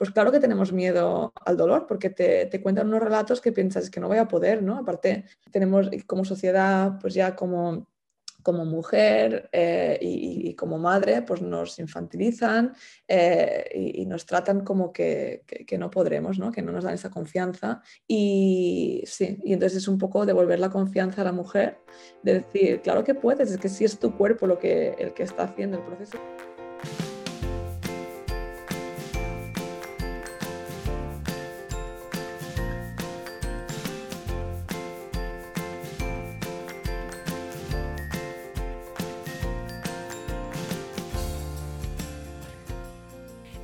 pues claro que tenemos miedo al dolor, porque te, cuentan unos relatos que piensas que no voy a poder, ¿no? Aparte, tenemos como sociedad, pues ya como como mujer eh, y, como madre, pues nos infantilizan eh, y, nos tratan como que, no podremos, ¿no? que no nos dan esa confianza. Y sí, y entonces es un poco devolver la confianza a la mujer, de decir, claro que puedes, es que si es tu cuerpo lo que, el que está haciendo el proceso.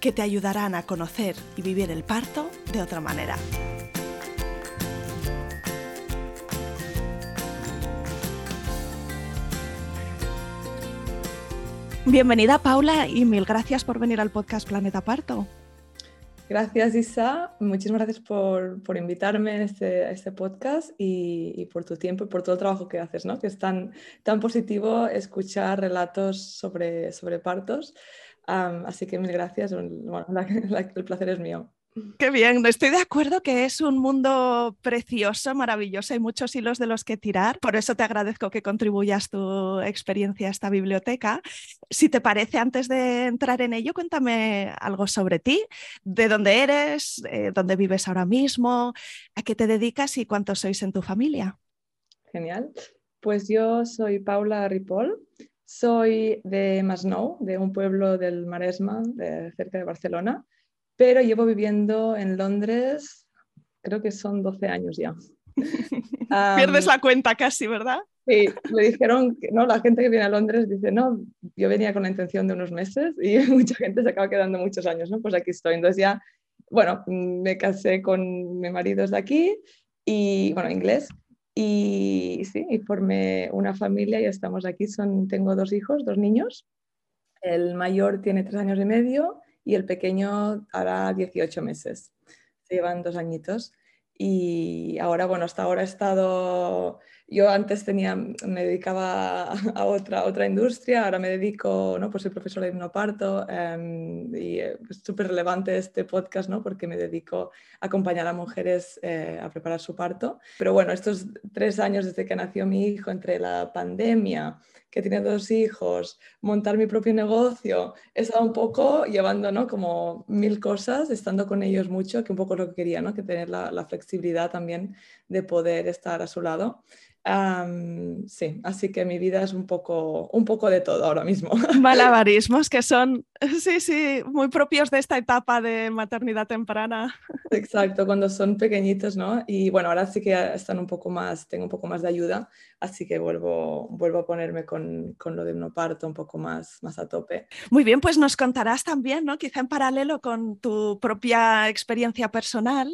que te ayudarán a conocer y vivir el parto de otra manera. Bienvenida Paula y mil gracias por venir al podcast Planeta Parto. Gracias Isa, muchísimas gracias por, invitarme a este, este podcast y, por tu tiempo y por todo el trabajo que haces, ¿no? que es tan, tan positivo escuchar relatos sobre, sobre partos así que mil gracias, el placer es mío. Qué bien, estoy de acuerdo que es un mundo precioso, maravilloso, hay muchos hilos de los que tirar, por eso te agradezco que contribuyas tu experiencia a esta biblioteca. Si te parece, antes de entrar en ello, cuéntame algo sobre ti, de dónde eres, eh, dónde vives ahora mismo, a qué te dedicas y cuántos sois en tu familia. Genial, pues yo soy Paula Ripoll, soy de Masnou, de un pueblo del Maresma, de, cerca de Barcelona, pero llevo viviendo en Londres, creo que son 12 años ya. Pierdes la cuenta casi, ¿verdad? Sí, me dijeron, que, no, la gente que viene a Londres dice, no, yo venía con la intención de unos meses y mucha gente se acaba quedando muchos años, ¿no? Pues aquí estoy. Entonces ya, bueno, me casé con mi marido de aquí y, bueno, inglés, y sí, y formé una familia y estamos aquí. Son, tengo dos hijos, dos niños. El mayor tiene tres años y medio y el pequeño hará 18 meses. Se llevan dos añitos. Y ahora, bueno, hasta ahora he estado yo antes tenía, me dedicaba a otra, otra industria, ahora me dedico, ¿no? pues soy profesora de hipnoparto em, y es súper relevante este podcast ¿no? porque me dedico a acompañar a mujeres eh, a preparar su parto. Pero bueno, estos tres años desde que nació mi hijo, entre la pandemia, que tiene dos hijos, montar mi propio negocio, he estado un poco llevando ¿no? como mil cosas, estando con ellos mucho, que un poco lo que quería, ¿no? que tener la, la flexibilidad también de poder estar a su lado sí, así que mi vida es un poco, un poco de todo ahora mismo. Malabarismos que son, sí, sí, muy propios de esta etapa de maternidad temprana. Exacto, cuando son pequeñitos, ¿no? Y bueno, ahora sí que están un poco más, tengo un poco más de ayuda, así que vuelvo, vuelvo a ponerme con, con lo de no parto un poco más, más a tope. Muy bien, pues nos contarás también, ¿no? Quizá en paralelo con tu propia experiencia personal,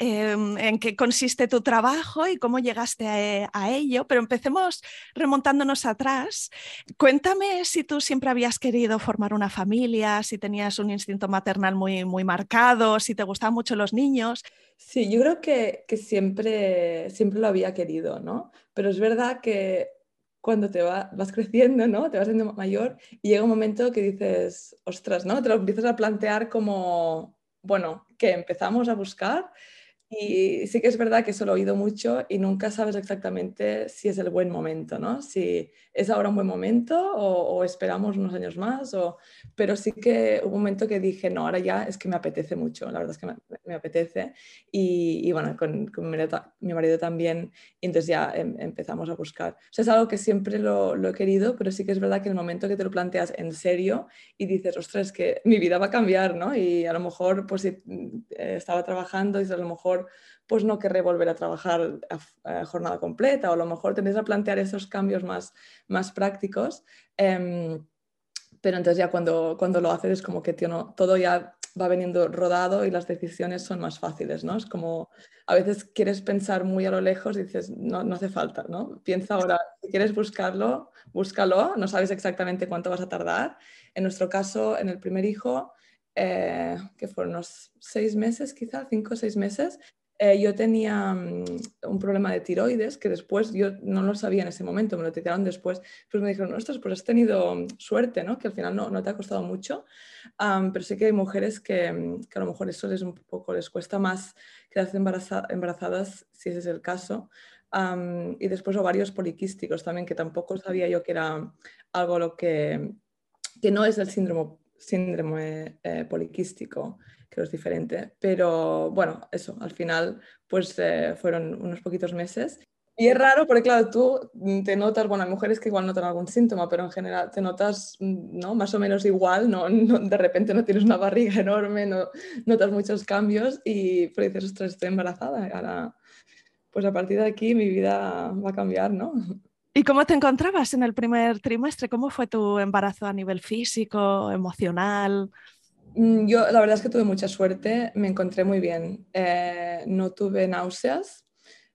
em, en qué consiste tu trabajo y cómo llegaste a, a ello, pero empecemos remontándonos atrás. Cuéntame si tú siempre habías querido formar una familia, si tenías un instinto maternal muy, muy marcado, si te gustaban mucho los niños. Sí, yo creo que, que siempre, siempre lo había querido, ¿no? Pero es verdad que cuando te vas creciendo, ¿no? Te vas siendo mayor y llega un momento que dices, ostras, ¿no? Te lo empiezas a plantear como, bueno, que empezamos a buscar y sí que es verdad que eso lo he oído mucho y nunca sabes exactamente si es el buen momento, ¿no? Si es ahora un buen momento o, esperamos unos años más, o... pero sí que hubo un momento que dije, no, ahora ya es que me apetece mucho, la verdad es que me, apetece. Y, y bueno, con, con mi, marido, también, y entonces ya em, empezamos a buscar. O sea, es algo que siempre lo, he querido, pero sí que es verdad que en el momento que te lo planteas en serio y dices, ostras, que mi vida va a cambiar, ¿no? Y a lo mejor, pues si mm, estaba trabajando y a lo mejor pues no querré volver a trabajar a, jornada completa o a lo mejor tendréis a plantear esos cambios más, más prácticos. Em, pero entonces ya cuando, cuando lo haces es como que todo ya va veniendo rodado y las decisiones son más fáciles, ¿no? Es como a veces quieres pensar muy a lo lejos y dices, no, no hace falta, ¿no? Piensa ahora, si quieres buscarlo, búscalo, no sabes exactamente cuánto vas a tardar. En nuestro caso, en el primer hijo, eh, que fueron unos seis meses, quizá cinco o seis meses, eh, yo tenía mm, un problema de tiroides que después yo no lo sabía en ese momento, me lo detectaron después. Pues me dijeron, ostras, pues has tenido mm, suerte, ¿no? Que al final no, no te ha costado mucho. pero sí que hay mujeres que, mm, que, a lo mejor eso les un poco les cuesta más quedarse embarazadas, si ese es el caso. y después ovarios poliquísticos también, que tampoco sabía yo que era algo lo que, que no es el síndrome, síndrome eh, poliquístico que es diferente. Pero bueno, eso, al final pues eh, fueron unos poquitos meses. Y es raro porque, claro, tú te notas, bueno, hay mujeres que igual notan algún síntoma, pero en general te notas, ¿no? Más o menos igual, ¿no? de repente no tienes una barriga enorme, no notas muchos cambios y pero dices, ostras, estoy embarazada. Ahora, pues a partir de aquí mi vida va a cambiar, ¿no? ¿Y cómo te encontrabas en el primer trimestre? ¿Cómo fue tu embarazo a nivel físico, emocional? Mm, yo la verdad es que tuve mucha suerte, me encontré muy bien. Eh, no tuve náuseas,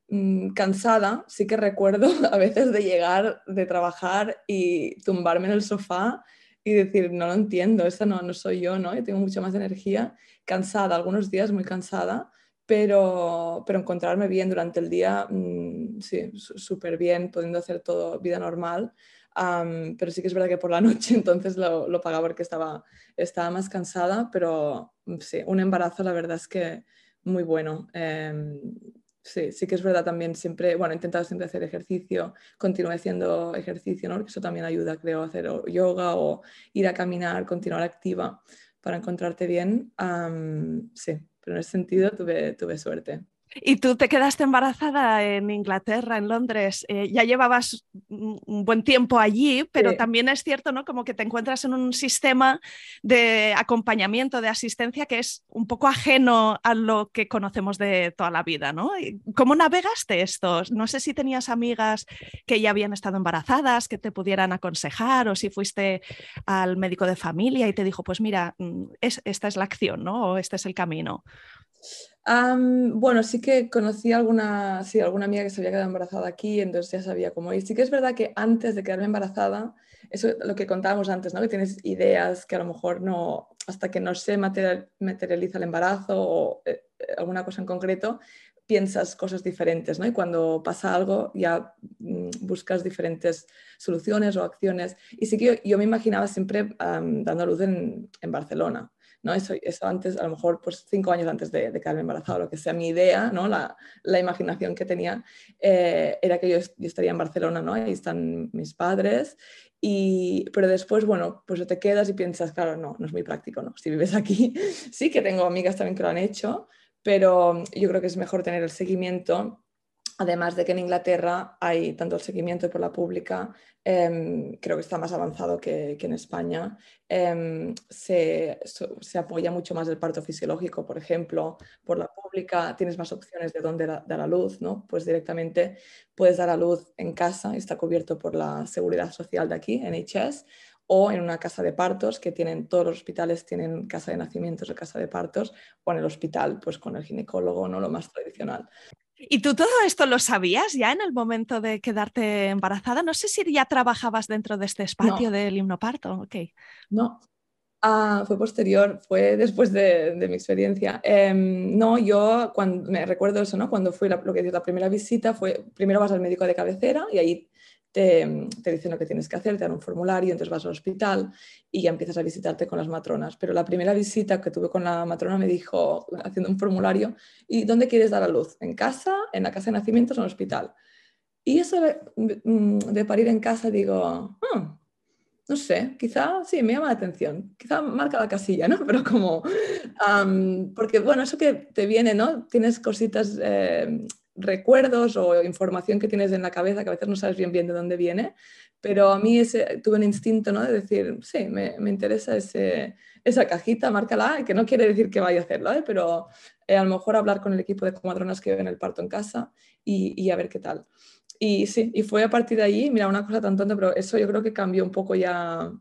mm, cansada, sí que recuerdo a veces de llegar de trabajar y tumbarme en el sofá y decir, no lo entiendo, esa no, no soy yo, ¿no? Yo tengo mucha más energía, cansada, algunos días muy cansada, pero, pero encontrarme bien durante el día, mm, sí, súper bien, pudiendo hacer todo vida normal pero sí que es verdad que por la noche entonces lo, lo pagaba porque estaba, estaba más cansada, pero mm, sí, un embarazo la verdad es que muy bueno. Em, sí, sí que es verdad también siempre, bueno, he intentado siempre hacer ejercicio, continué haciendo ejercicio, ¿no? Porque eso también ayuda, creo, a hacer yoga o ir a caminar, continuar activa para encontrarte bien. sí, pero en ese sentido tuve, tuve suerte. Y tú te quedaste embarazada en Inglaterra, en Londres. Eh, ya llevabas un buen tiempo allí, pero también es cierto, ¿no? Como que te encuentras en un sistema de acompañamiento, de asistencia que es un poco ajeno a lo que conocemos de toda la vida, ¿no? ¿Cómo navegaste esto? No sé si tenías amigas que ya habían estado embarazadas, que te pudieran aconsejar, o si fuiste al médico de familia y te dijo, pues mira, mm, esta es la acción, ¿no? O este es el camino bueno, sí que conocí alguna, sí, alguna amiga que se había quedado embarazada aquí, entonces ya sabía cómo ir. Sí que es verdad que antes de quedarme embarazada, eso es lo que contábamos antes, ¿no? Que tienes ideas que a lo mejor no, hasta que no se materializa el embarazo o eh, alguna cosa en concreto, piensas cosas diferentes, ¿no? Y cuando pasa algo ya mm, buscas diferentes soluciones o acciones. Y sí que yo, me imaginaba siempre dando luz en, en Barcelona. ¿No? Eso, eso antes, a lo mejor pues cinco años antes de, de quedarme embarazada, lo que sea mi idea, ¿no? la, la imaginación que tenía eh, era que yo, estaría en Barcelona, ¿no? ahí están mis padres, y, pero después, bueno, pues te quedas y piensas, claro, no, no es muy práctico, ¿no? Si vives aquí, sí que tengo amigas también que lo han hecho, pero yo creo que es mejor tener el seguimiento Además de que en Inglaterra hay tanto el seguimiento por la pública, em, creo que está más avanzado que, en España. Em, se, apoya mucho más el parto fisiológico, por ejemplo, por la pública. Tienes más opciones de dónde dar a luz, ¿no? Pues directamente puedes dar a luz en casa, está cubierto por la seguridad social de aquí, NHS, o en una casa de partos, que tienen todos los hospitales tienen casa de nacimientos o casa de partos, o en el hospital, pues con el ginecólogo, ¿no? Lo más tradicional. ¿Y tú todo esto lo sabías ya en el momento de quedarte embarazada? No sé si ya trabajabas dentro de este espacio del himnoparto. Okay. No, ah, fue posterior, fue después de, mi experiencia. Em, no, yo cuando, me recuerdo eso, ¿no? Cuando fui la, lo que la primera visita, fue primero vas al médico de cabecera y ahí te, dicen lo que tienes que hacer, te dan un formulario, entonces vas al hospital y ya empiezas a visitarte con las matronas. Pero la primera visita que tuve con la matrona me dijo, haciendo un formulario, ¿y dónde quieres dar a luz? ¿En casa, en la casa de nacimientos o en el hospital? Y eso de, parir en casa, digo, ah, no sé, quizá sí, me llama la atención, quizá marca la casilla, ¿no? Pero como, porque bueno, eso que te viene, ¿no? Tienes cositas eh, recuerdos o información que tienes en la cabeza que a veces no sabes bien bien de dónde viene, pero a mí ese, tuve un instinto ¿no? de decir, sí, me, me interesa ese, esa cajita, márcala, que no quiere decir que vaya a hacerlo, ¿eh? pero eh, a lo mejor hablar con el equipo de comadronas que ven el parto en casa y, y, a ver qué tal. Y sí, y fue a partir de ahí, mira, una cosa tan tonta, pero eso yo creo que cambió un poco ya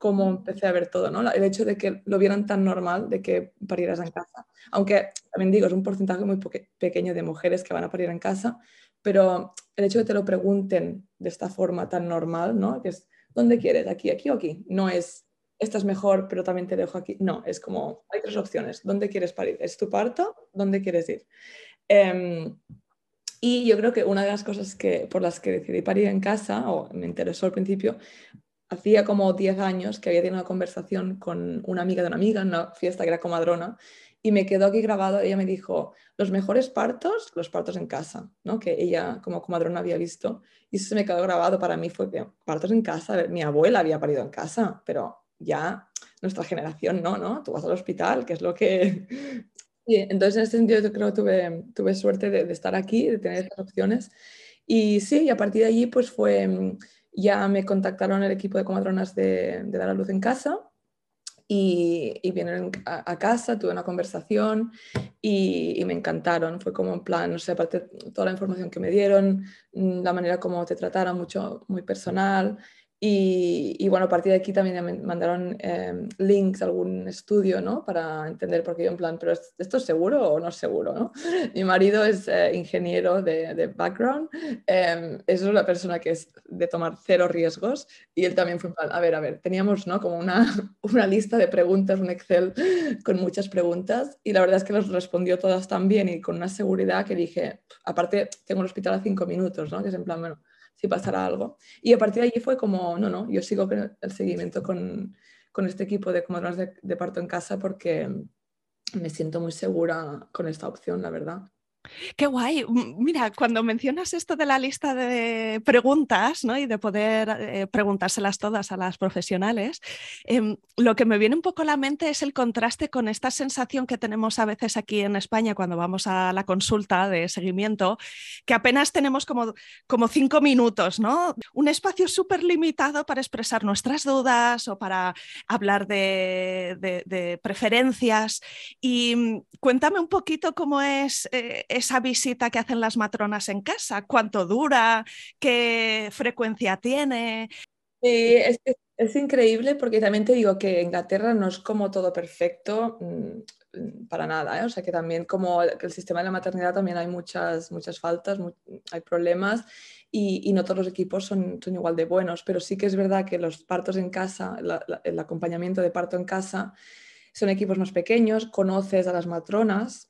cómo empecé a ver todo, ¿no? El hecho de que lo vieran tan normal de que parieras en casa. Aunque también digo, es un porcentaje muy pequeño de mujeres que van a parir en casa, pero el hecho de que te lo pregunten de esta forma tan normal, ¿no? Que es, ¿dónde quieres? ¿Aquí, aquí o aquí? No es, esta es mejor, pero también te dejo aquí. No, es como, hay tres opciones. ¿Dónde quieres parir? ¿Es tu parto? ¿Dónde quieres ir? Em, y yo creo que una de las cosas que, por las que decidí parir en casa, o me interesó al principio, hacía como 10 años que había tenido una conversación con una amiga de una amiga en una fiesta que era comadrona y me quedó aquí grabado, ella me dijo, los mejores partos, los partos en casa, ¿no? que ella como comadrona había visto y eso se me quedó grabado para mí fue partos en casa, mi abuela había parido en casa, pero ya nuestra generación no, ¿no? Tú vas al hospital, que es lo que entonces en ese sentido yo creo que tuve, tuve suerte de, estar aquí, de tener estas opciones. Y sí, y a partir de allí pues fue, mm, ya me contactaron el equipo de comadronas de, Dar a Luz en Casa y, y vinieron a, casa, tuve una conversación y, y, me encantaron. Fue como en plan, no sé, toda la información que me dieron, mm, la manera como te trataron, mucho, muy personal. Y, bueno, a partir de aquí también me mandaron eh, links a algún estudio, ¿no? Para entender, porque yo en plan, pero ¿esto es seguro o no es seguro, ¿no? Mi marido es eh, ingeniero de, de background, eh, es una persona que es de tomar cero riesgos y él también fue en plan, a ver, a ver, teníamos, ¿no? Como una, una lista de preguntas, un Excel con muchas preguntas y la verdad es que los respondió todas tan bien y con una seguridad que dije, aparte tengo el hospital a cinco minutos, ¿no? Que es en plan, bueno si pasara algo. Y a partir de allí fue como, no, no, yo sigo el seguimiento con, con este equipo de comadronas de parto en casa porque me siento muy segura con esta opción, la verdad. Qué guay. Mira, cuando mencionas esto de la lista de preguntas ¿no? y de poder eh, preguntárselas todas a las profesionales, em, lo que me viene un poco a la mente es el contraste con esta sensación que tenemos a veces aquí en España cuando vamos a la consulta de seguimiento, que apenas tenemos como, como cinco minutos, ¿no? Un espacio súper limitado para expresar nuestras dudas o para hablar de, preferencias. Y mm, cuéntame un poquito cómo es... Eh, esa visita que hacen las matronas en casa? ¿Cuánto dura? ¿Qué frecuencia tiene? es, es, increíble porque también te digo que Inglaterra no es como todo perfecto mm, para nada, ¿eh? o sea que también como el sistema de la maternidad también hay muchas, muchas faltas, hay problemas y, y, no todos los equipos son, son, igual de buenos, pero sí que es verdad que los partos en casa, el acompañamiento de parto en casa, son equipos más pequeños, conoces a las matronas,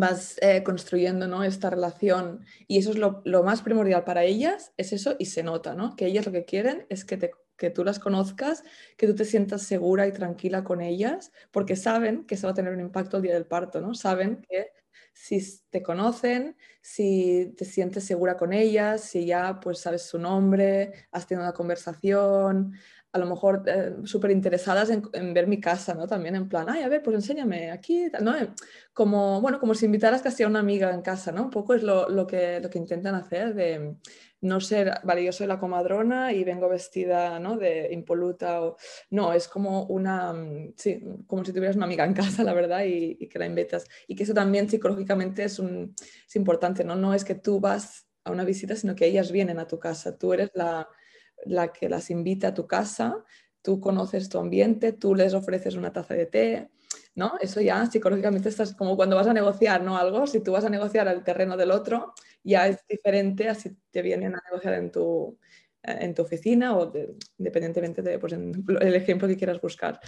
vas eh, construyendo ¿no? esta relación y eso es lo, más primordial para ellas, es eso y se nota, ¿no? que ellas lo que quieren es que, te, que tú las conozcas, que tú te sientas segura y tranquila con ellas, porque saben que eso va a tener un impacto el día del parto, ¿no? saben que si te conocen, si te sientes segura con ellas, si ya pues sabes su nombre, has tenido una conversación, a lo mejor eh, súper interesadas en, ver mi casa, ¿no? También en plan, ay, a ver, pues enséñame aquí, ¿no? Como, bueno, como si invitaras casi a una amiga en casa, ¿no? Un poco es lo, lo, que, lo que intentan hacer de no ser, vale, yo soy la comadrona y vengo vestida, ¿no? De impoluta o... No, es como una, mm, sí, como si tuvieras una amiga en casa, la verdad, y, y que la invitas. Y que eso también psicológicamente es, un, es importante, ¿no? No es que tú vas a una visita, sino que ellas vienen a tu casa. Tú eres la la que las invita a tu casa, tú conoces tu ambiente, tú les ofreces una taza de té, ¿no? Eso ya psicológicamente estás como cuando vas a negociar, ¿no? Algo, si tú vas a negociar el terreno del otro, ya es diferente a si te vienen a negociar en tu, en tu oficina o independientemente de pues, ejemplo que quieras buscar.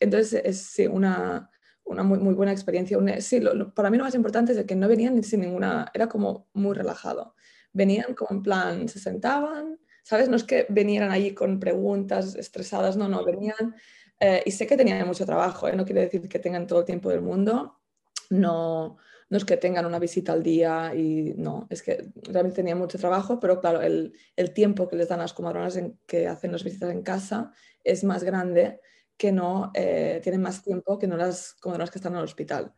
entonces, es una, una muy, muy, buena experiencia. sí, para mí lo más importante es que no venían sin ninguna, era como muy relajado venían como en plan, se sentaban, ¿sabes? No es que vinieran allí con preguntas estresadas, no, no, venían eh, y sé que tenían mucho trabajo, ¿eh? no quiere decir que tengan todo el tiempo del mundo, no, no es que tengan una visita al día y no, es que realmente tenían mucho trabajo, pero claro, el, el tiempo que les dan las comadronas en, que hacen las visitas en casa es más grande que no, eh, tienen más tiempo que no las comadronas que están en el hospital.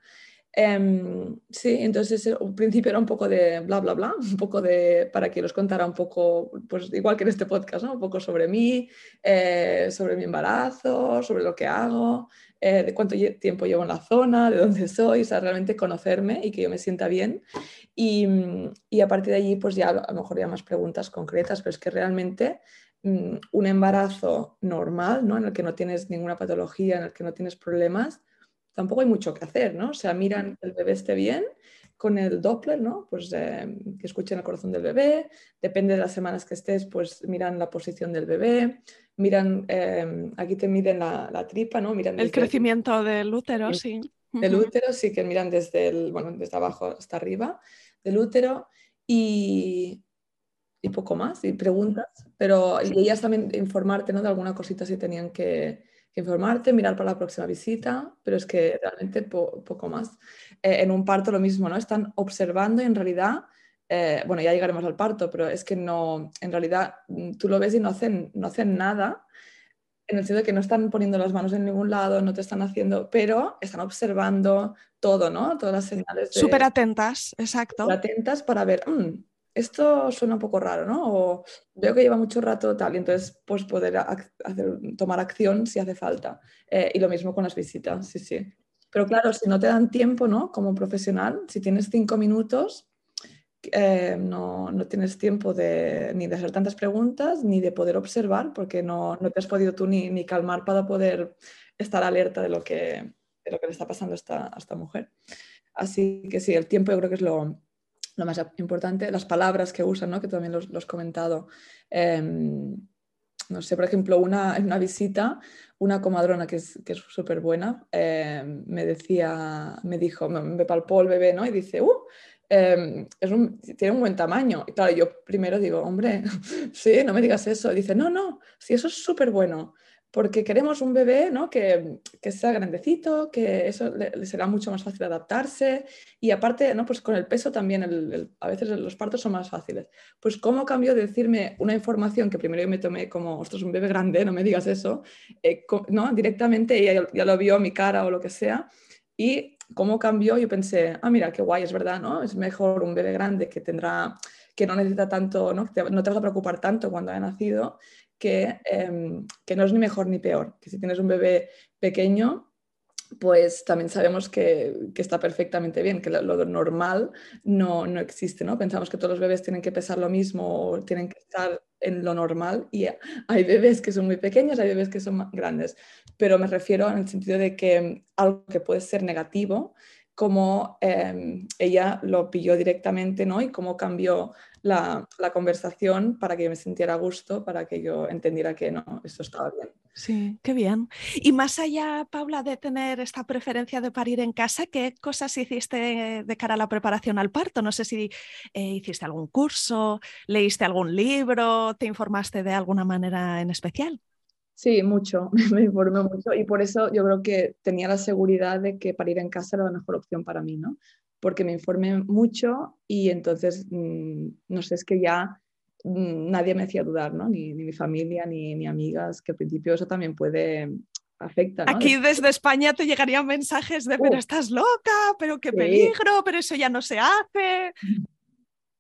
Em, sí, entonces al principio era un poco de bla, bla, bla, un poco de, para que los contara un poco, pues igual que en este podcast, ¿no? Un poco sobre mí, eh, sobre mi embarazo, sobre lo que hago, eh, de cuánto tiempo llevo en la zona, de dónde soy, o sea, realmente conocerme y que yo me sienta bien. Y, y a partir de allí, pues ya a lo mejor ya más preguntas concretas, pero es que realmente mm, un embarazo normal, ¿no? En el que no tienes ninguna patología, en el que no tienes problemas, tampoco hay mucho que hacer, ¿no? O sea, miran que el bebé esté bien con el Doppler, ¿no? Pues eh, que escuchen el corazón del bebé, depende de las semanas que estés, pues miran la posición del bebé, miran, eh, aquí te miden la, tripa, ¿no? Miran el crecimiento del útero, sí. Del útero, sí, que miran desde, el, bueno, desde abajo hasta arriba del útero y, y poco más, y preguntas, pero y ellas también informarte, ¿no? De alguna cosita si tenían que informarte, mirar para la próxima visita, pero es que realmente poco más. Eh, en un parto lo mismo, ¿no? Están observando y en realidad, eh, bueno, ya llegaremos al parto, pero es que no, en realidad mm, tú lo ves y no hacen, no hacen nada, en el sentido de que no están poniendo las manos en ningún lado, no te están haciendo, pero están observando todo, ¿no? Todas las señales. Súper atentas, exacto. Súper atentas para ver, mm, esto suena un poco raro, ¿no? O veo que lleva mucho rato tal, y entonces pues poder hacer, tomar acción si hace falta. Eh, y lo mismo con las visitas, sí, sí. Pero claro, si no te dan tiempo, ¿no? Como profesional, si tienes cinco minutos, eh, no, no, tienes tiempo de, ni de hacer tantas preguntas, ni de poder observar, porque no, no te has podido tú ni, ni, calmar para poder estar alerta de lo que, de lo que le está pasando a esta, a esta mujer. Así que sí, el tiempo yo creo que es lo, lo más importante, las palabras que usan, ¿no? que también los, los comentado. Em, no sé, por ejemplo, una, en una visita, una comadrona que es súper buena, em, me decía, me dijo, me, palpó el bebé, ¿no? Y dice, ¡uh! Em, es un, tiene un buen tamaño. Y claro, yo primero digo, hombre, sí, no me digas eso. dice, no, no, sí, eso es súper bueno porque queremos un bebé ¿no? que, que, sea grandecito, que eso le, será mucho más fácil adaptarse y aparte, ¿no? pues con el peso también, a veces los partos son más fáciles. Pues cómo cambió de decirme una información que primero yo me tomé como, ostras, un bebé grande, no me digas eso, eh, ¿no? directamente ella ya, lo vio mi cara o lo que sea y cómo cambió, yo pensé, ah, mira, qué guay, es verdad, ¿no? Es mejor un bebé grande que tendrá que no necesita tanto, ¿no? no te vas a preocupar tanto cuando haya nacido Em, que, no es ni mejor ni peor, que si tienes un bebé pequeño, pues también sabemos que, está perfectamente bien, que lo, normal no, no, existe, ¿no? Pensamos que todos los bebés tienen que pesar lo mismo o tienen que estar en lo normal y hay bebés que son muy pequeños, hay bebés que son grandes, pero me refiero en el sentido de que algo que puede ser negativo, como em, ella lo pilló directamente, ¿no? Y cómo cambió la, conversación para que yo me sintiera a gusto, para que yo entendiera que no, esto estaba bien. Sí, qué bien. Y más allá, Paula, de tener esta preferencia de parir en casa, ¿qué cosas hiciste de cara a la preparación al parto? No sé si eh, hiciste algún curso, leíste algún libro, te informaste de alguna manera en especial. Sí, mucho, me informé mucho y por eso yo creo que tenía la seguridad de que parir en casa era la mejor opción para mí, ¿no? Porque me informé mucho y entonces, mm, no sé, es que ya mm, nadie me hacía dudar, ¿no? Ni, mi familia, ni, ni, amigas, que al principio eso también puede afectar. Aquí desde España te llegarían mensajes de, pero estás loca, pero qué peligro, pero eso ya no se hace.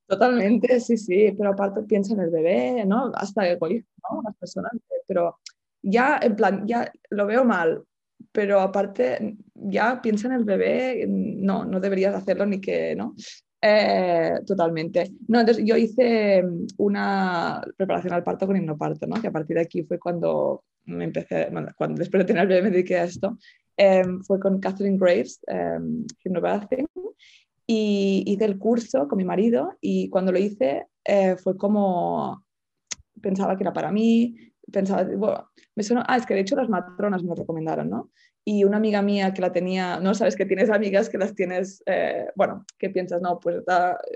Totalmente, sí, sí, pero aparte piensa en el bebé, ¿no? Hasta egoísmo, ¿no? Las personas, pero ya en plan, ya lo veo mal, pero aparte ya piensa en el bebé, no, no deberías hacerlo ni que, ¿no? Eh, totalmente. No, entonces yo hice una preparación al parto con hipnoparto, ¿no? Que a partir de aquí fue cuando me empecé, cuando después de tener el bebé me dediqué a esto, em, fue con Catherine Graves, eh, y hice el curso con mi marido y cuando lo hice eh, fue como pensaba que era para mí, pensaba, bueno, me suena, ah, es que de hecho las matronas me lo recomendaron, ¿no? Y una amiga mía que la tenía, no sabes que tienes amigas que las tienes, eh, bueno, que piensas, no, pues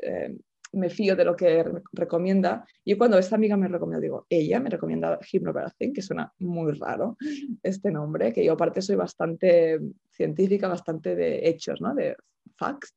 eh, me fío de lo que recomienda. Y cuando esta amiga me recomienda, digo, ella me recomienda Hypnobirthing, que suena muy raro este nombre, que yo aparte soy bastante científica, bastante de hechos, ¿no? De facts.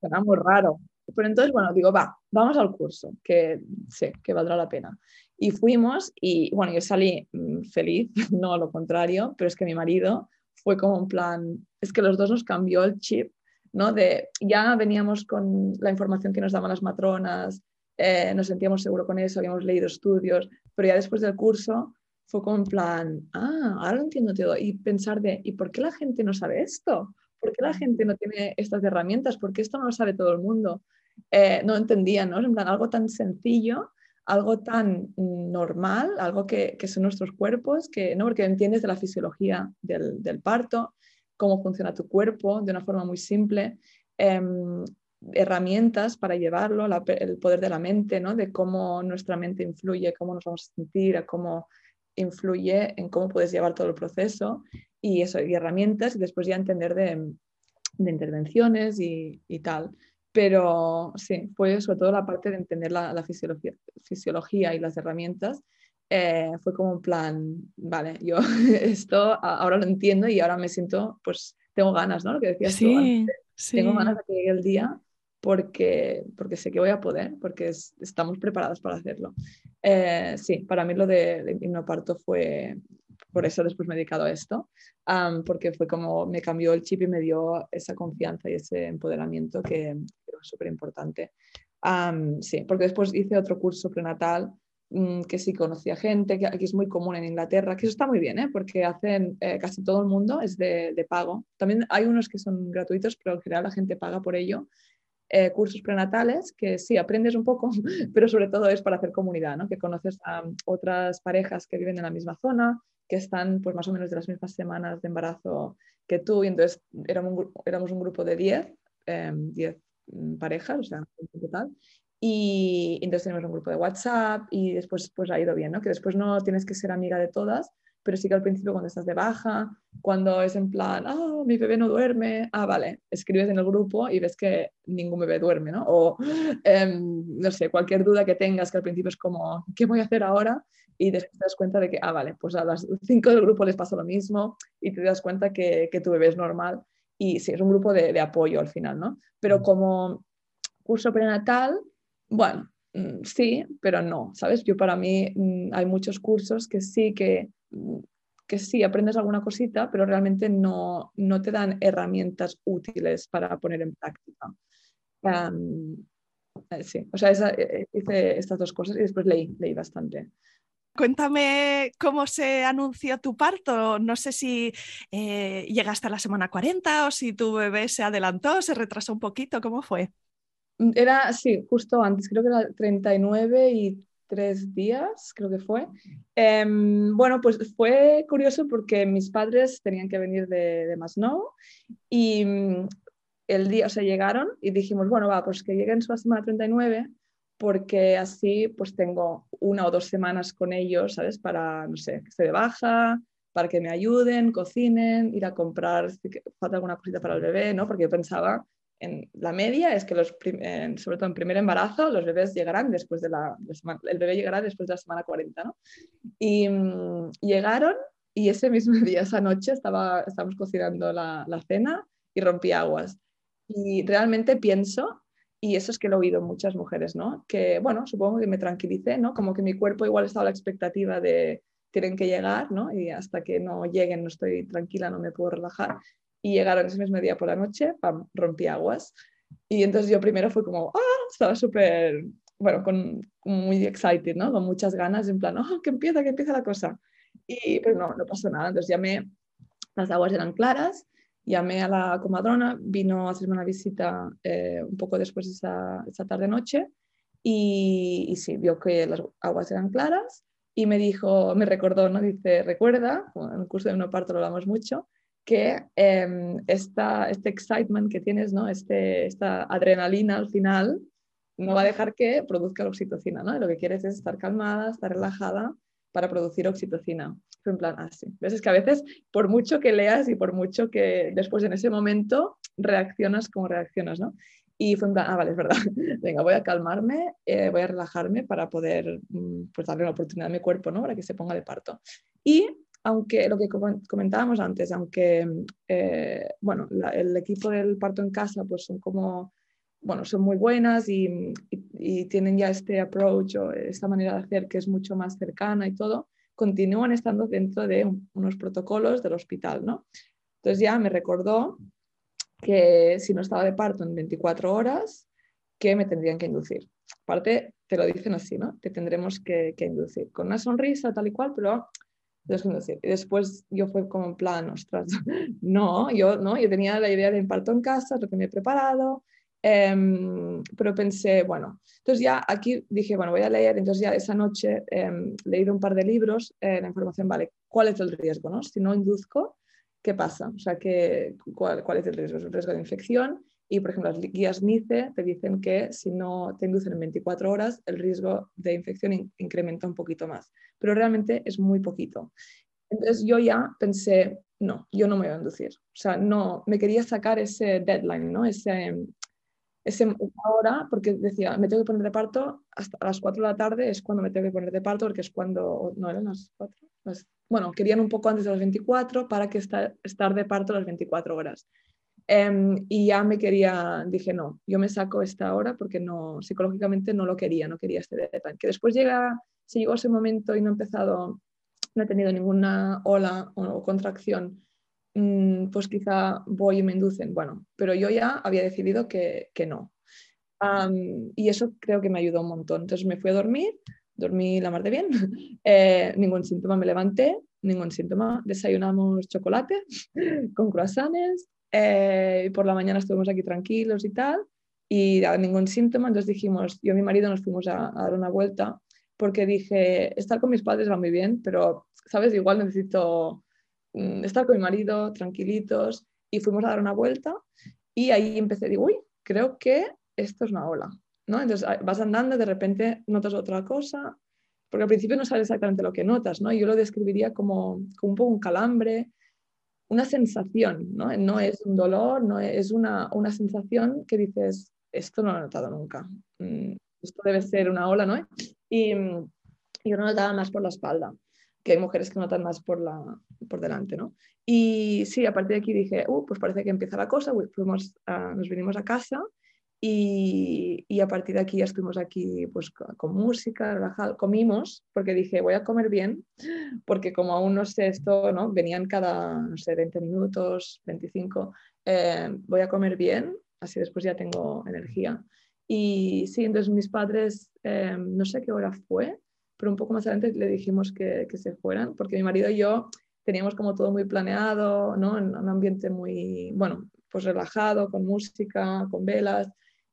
Suena muy raro. Pero entonces, bueno, digo, va, vamos al curso, que sé que valdrá la pena. Y fuimos y bueno, yo salí mm, feliz, no lo contrario, pero es que mi marido fue como un plan, es que los dos nos cambió el chip ¿no? De, ya veníamos con la información que nos daban las matronas, eh, nos sentíamos seguros con eso, habíamos leído estudios, pero ya después del curso fue como en plan, ah, ahora lo entiendo todo, y pensar de, ¿y por qué la gente no sabe esto? ¿Por qué la gente no tiene estas herramientas? ¿Por qué esto no lo sabe todo el mundo? Eh, no entendía, ¿no? En plan, algo tan sencillo, algo tan normal, algo que, son nuestros cuerpos, que, ¿no? Porque entiendes de la fisiología del, parto, cómo funciona tu cuerpo de una forma muy simple, em, herramientas para llevarlo, el poder de la mente, ¿no? de cómo nuestra mente influye, cómo nos vamos a sentir, cómo influye en cómo puedes llevar todo el proceso y eso, y herramientas y después ya entender de, intervenciones y, tal. Pero sí, fue sobre todo la parte de entender la, la fisiología, fisiología, y las herramientas eh, fue como un plan, vale, yo esto ahora lo entiendo y ahora me siento, pues tengo ganas, ¿no? Lo que decías tú antes. Tengo ganas de que llegue el día porque, porque sé que voy a poder, porque estamos preparados para hacerlo. Eh, sí, para mí lo de, de hipnoparto fue, por eso después me he dedicado a esto, porque fue como me cambió el chip y me dio esa confianza y ese empoderamiento que, es súper importante. sí, porque después hice otro curso prenatal Mm, que sí conocía gente, que aquí es muy común en Inglaterra, que eso está muy bien, ¿eh? porque hacen eh, casi todo el mundo es de, de, pago. También hay unos que son gratuitos, pero en general la gente paga por ello. Eh, cursos prenatales que sí, aprendes un poco, pero sobre todo es para hacer comunidad, ¿no? que conoces a um, otras parejas que viven en la misma zona, que están pues más o menos de las mismas semanas de embarazo que tú, y entonces éramos un, éramos un grupo de 10, 10 mm, parejas, o sea, en total, y entonces tenemos un grupo de WhatsApp y después pues ha ido bien, ¿no? Que después no tienes que ser amiga de todas, pero sí que al principio cuando estás de baja, cuando es en plan, ah, mi bebé no duerme, ah, vale, escribes en el grupo y ves que ningún bebé duerme, ¿no? O, em, no sé, cualquier duda que tengas que al principio es como, ¿qué voy a hacer ahora? Y después te das cuenta de que, ah, vale, pues a las cinco del grupo les pasa lo mismo y te das cuenta que, que tu bebé es normal. Y sí, es un grupo de, de apoyo al final, ¿no? Pero como curso prenatal, bueno, mm, sí, pero no, ¿sabes? Yo para mí mm, hay muchos cursos que sí que, mm, que sí aprendes alguna cosita, pero realmente no, no te dan herramientas útiles para poner en práctica. Eh, sí, o sea, eh, eh, hice estas dos cosas y después leí, leí bastante. Cuéntame cómo se anunció tu parto. No sé si llegaste a la semana 40 o si tu bebé se adelantó, se retrasó un poquito. ¿Cómo fue? Era, sí, justo antes, creo que era 39 y tres días, creo que fue. Em, bueno, pues fue curioso porque mis padres tenían que venir de, de Masnou y mm, el día, o sea, llegaron y dijimos, bueno, va, pues que lleguen su semana 39 porque así pues tengo una o dos semanas con ellos, ¿sabes? Para, no sé, que esté de baja, para que me ayuden, cocinen, ir a comprar, si falta alguna cosita para el bebé, ¿no? Porque yo pensaba en la media es que los sobre todo en primer embarazo los bebés llegarán después de la, el bebé llegará después de la semana 40 ¿no? y mm, llegaron y ese mismo día esa noche estaba estábamos cocinando la, la, cena y rompí aguas y realmente pienso y eso es que lo he oído muchas mujeres no que bueno supongo que me tranquilicé no como que mi cuerpo igual estaba a la expectativa de tienen que llegar ¿no? y hasta que no lleguen no estoy tranquila no me puedo relajar y llegaron ese mismo día por la noche, pam, rompí aguas. Y entonces yo primero fue como, ah, estaba súper, bueno, con, muy excited, ¿no? Con muchas ganas, en plan, oh, que empieza, que empieza la cosa. Y pues no, no pasó nada. Entonces llamé, las aguas eran claras, llamé a la comadrona, vino a hacerme una visita eh, un poco después de esa, esa tarde-noche y, y, sí, vio que las aguas eran claras y me dijo, me recordó, ¿no? Dice, recuerda, en el curso de no parto lo hablamos mucho, que eh, esta, este excitement que tienes, ¿no? Este, esta adrenalina al final, no va a dejar que produzca la oxitocina, ¿no? Lo que quieres es estar calmada, estar relajada para producir oxitocina. En plan, así. Ah, ¿Ves? Es que a veces, por mucho que leas y por mucho que después en ese momento reaccionas como reaccionas, ¿no? Y fue en plan, ah, vale, es verdad. Venga, voy a calmarme, eh, voy a relajarme para poder mm, pues, darle una oportunidad a mi cuerpo, ¿no? Para que se ponga de parto. Y aunque lo que comentábamos antes, aunque eh, bueno, el equipo del parto en casa pues son como, bueno, son muy buenas y, tienen ya este approach o esta manera de hacer que es mucho más cercana y todo, continúan estando dentro de unos protocolos del hospital, ¿no? Entonces ya me recordó que si no estaba de parto en 24 horas, que me tendrían que inducir. Aparte, te lo dicen así, ¿no? Te tendremos que, que inducir. Con una sonrisa, tal y cual, pero y después yo fue como en plan, ostras, no, yo, no, yo tenía la idea de parto en casa, lo que me he preparado, em, pero pensé, bueno, entonces ya aquí dije, bueno, voy a leer, entonces ya esa noche eh, leído un par de libros, eh, la información, vale, ¿cuál es el riesgo? No? Si no induzco, ¿qué pasa? O sea, ¿qué, cuál, ¿cuál es el riesgo? ¿Es el riesgo de infección? Y, por ejemplo, las guías NICE te dicen que si no te inducen en 24 horas, el riesgo de infección incrementa un poquito más, pero realmente es muy poquito. Entonces yo ya pensé, no, yo no me voy a inducir. O sea, no, me quería sacar ese deadline, ¿no? Ese, ese hora, porque decía, me tengo que poner de parto hasta las 4 de la tarde, es cuando me tengo que poner de parto, porque es cuando, no eran las 4, bueno, querían un poco antes de las 24 para que estar, estar de parto las 24 horas. Em, y ya me quería, dije, no, yo me saco esta hora porque no, psicológicamente no lo quería, no quería este deadline. Que después llega, si llegó ese momento y no he empezado, no he tenido ninguna ola o, contracción, mm, pues quizá voy y me inducen. Bueno, pero yo ya había decidido que, que no. y eso creo que me ayudó un montón. Entonces me fui a dormir, dormí la mar de bien, eh, ningún síntoma, me levanté, ningún síntoma, desayunamos chocolate con croissants, eh, y por la mañana estuvimos aquí tranquilos y tal, y ningún síntoma, entonces dijimos, yo y mi marido nos fuimos a, dar una vuelta, porque dije, estar con mis padres va muy bien, pero, ¿sabes? Igual necesito mm, estar con mi marido, tranquilitos, y fuimos a dar una vuelta, y ahí empecé, digo, uy, creo que esto es una ola, ¿no? Entonces vas andando, de repente notas otra cosa, porque al principio no sabes exactamente lo que notas, ¿no? Yo lo describiría como, como un poco un calambre, una sensación, ¿no? No es un dolor, no es una, una sensación que dices, esto no lo he notado nunca, mm, esto debe ser una ola, ¿no? Y, yo no notaba más por la espalda, que hay mujeres que notan más por, la, por delante, ¿no? Y sí, a partir de aquí dije, uh, pues parece que empieza la cosa, fuimos nos vinimos a casa y, y, a partir de aquí ya estuvimos aquí pues, con música, relajado, comimos, porque dije, voy a comer bien, porque como aún no sé esto, ¿no? venían cada, no sé, 20 minutos, 25, eh, voy a comer bien, así después ya tengo energía. Y sí, entonces mis padres, eh, no sé qué hora fue, pero un poco más adelante le dijimos que, que, se fueran, porque mi marido y yo teníamos como todo muy planeado, ¿no? En un ambiente muy, bueno, pues relajado, con música, con velas.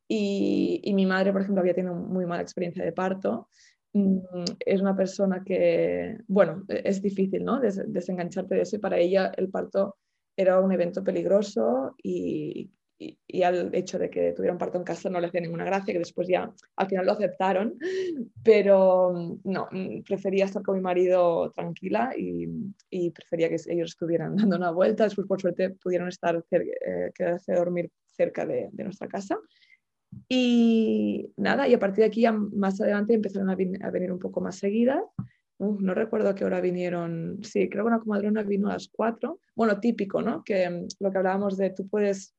Y, mi madre, por ejemplo, había tenido muy mala experiencia de parto. Mm, es una persona que, bueno, e, es difícil, ¿no? desengancharte de eso y para ella el parto era un evento peligroso y, y, al hecho de que tuviera un parto en casa no le hacía ninguna gracia, que después ya al final lo aceptaron, pero no, mm, prefería estar con mi marido tranquila y, y prefería que ellos estuvieran dando una vuelta, después por suerte pudieron estar, eh, quedarse a dormir cerca de, de nuestra casa y nada, y a partir de aquí más adelante empezaron a, venir un poco más seguidas. no recuerdo a qué hora vinieron. Sí, creo que una comadrona vino a las cuatro. Bueno, típico, ¿no? Que mm, lo que hablábamos de tú puedes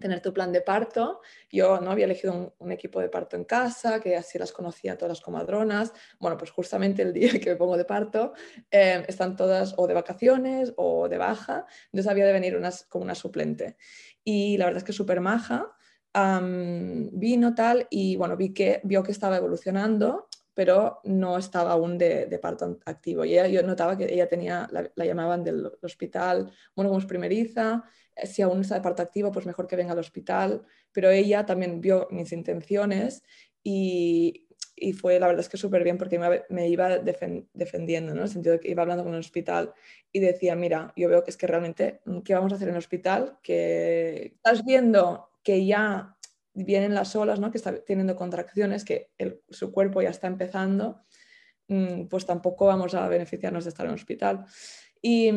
tener tu plan de parto. Yo no había elegido un, equipo de parto en casa, que así las conocía todas las comadronas. Bueno, pues justamente el día que me pongo de parto eh, están todas o de vacaciones o de baja, entonces había de venir unas, como una suplente. Y la verdad es que súper maja vino tal y bueno, vi que, vio que estaba evolucionando, pero no estaba aún de, parto activo. Y yo notaba que ella tenía, la, llamaban del hospital, bueno, como es primeriza, si aún está de parto activo, pues mejor que venga al hospital. Pero ella también vio mis intenciones y, y fue la verdad es que súper bien porque me, iba defendiendo, ¿no? En el sentido de que iba hablando con el hospital y decía, mira, yo veo que es que realmente, ¿qué vamos a hacer en el hospital? Que estás viendo que ya vienen las olas, ¿no? que está teniendo contracciones, que su cuerpo ya está empezando, mm, pues tampoco vamos a beneficiarnos de estar en el hospital. Y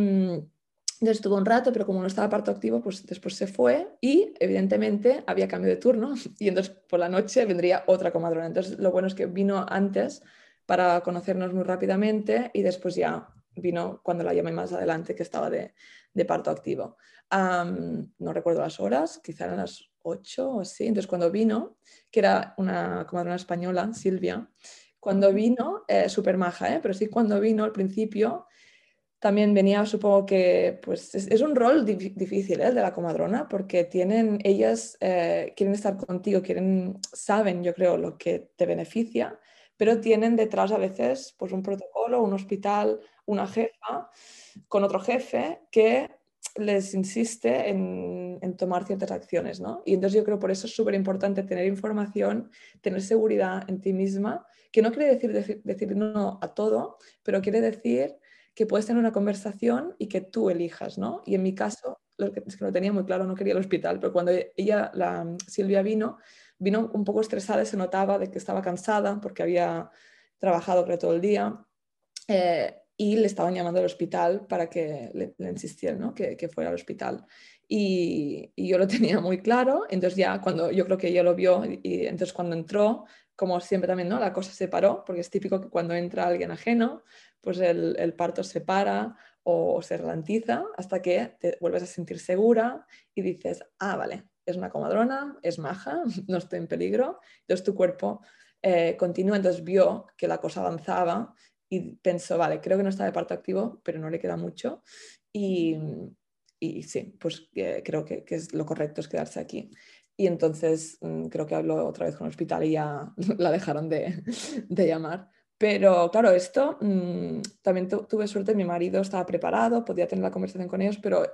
entonces estuvo un rato, pero como no estaba parto activo, pues después se fue y evidentemente había cambio de turno y entonces por la noche vendría otra comadrona. Entonces lo bueno es que vino antes para conocernos muy rápidamente y después ya vino cuando la llamé más adelante que estaba de, de parto activo. no recuerdo las horas, quizá eran las 8 o así. Entonces cuando vino, que era una comadrona española, Silvia, cuando vino, eh, súper maja, ¿eh? pero sí cuando vino al principio, también venía, supongo que, pues es, un rol difícil ¿eh? de la comadrona, porque tienen, ellas eh, quieren estar contigo, quieren, saben, yo creo, lo que te beneficia, pero tienen detrás a veces pues un protocolo, un hospital, una jefa con otro jefe que les insiste en, tomar ciertas acciones, ¿no? Y entonces yo creo por eso es súper importante tener información, tener seguridad en ti misma, que no quiere decir, decir, no a todo, pero quiere decir que puedes tener una conversación y que tú elijas, ¿no? Y en mi caso, lo que, es que lo tenía muy claro, no quería el hospital, pero cuando ella, la Silvia vino, vino un poco estresada y se notaba de que estaba cansada porque había trabajado creo todo el día. Eh, y le estaban llamando al hospital para que le, insistieran ¿no? que, que, fuera al hospital. Y, y, yo lo tenía muy claro, entonces ya cuando yo creo que ella lo vio y, entonces cuando entró, como siempre también, ¿no? la cosa se paró, porque es típico que cuando entra alguien ajeno, pues el, parto se para o, se ralentiza hasta que te vuelves a sentir segura y dices, ah, vale, es una comadrona, es maja, no estoy en peligro, entonces tu cuerpo eh, continúa, entonces vio que la cosa avanzaba y pensó, vale, creo que no está de parto activo, pero no le queda mucho. Y, y sí, pues eh, creo que, es lo correcto es quedarse aquí. Y entonces mm, creo que habló otra vez con el hospital y ya la dejaron de, de llamar. Pero claro, esto mm, también tuve suerte, mi marido estaba preparado, podía tener la conversación con ellos, pero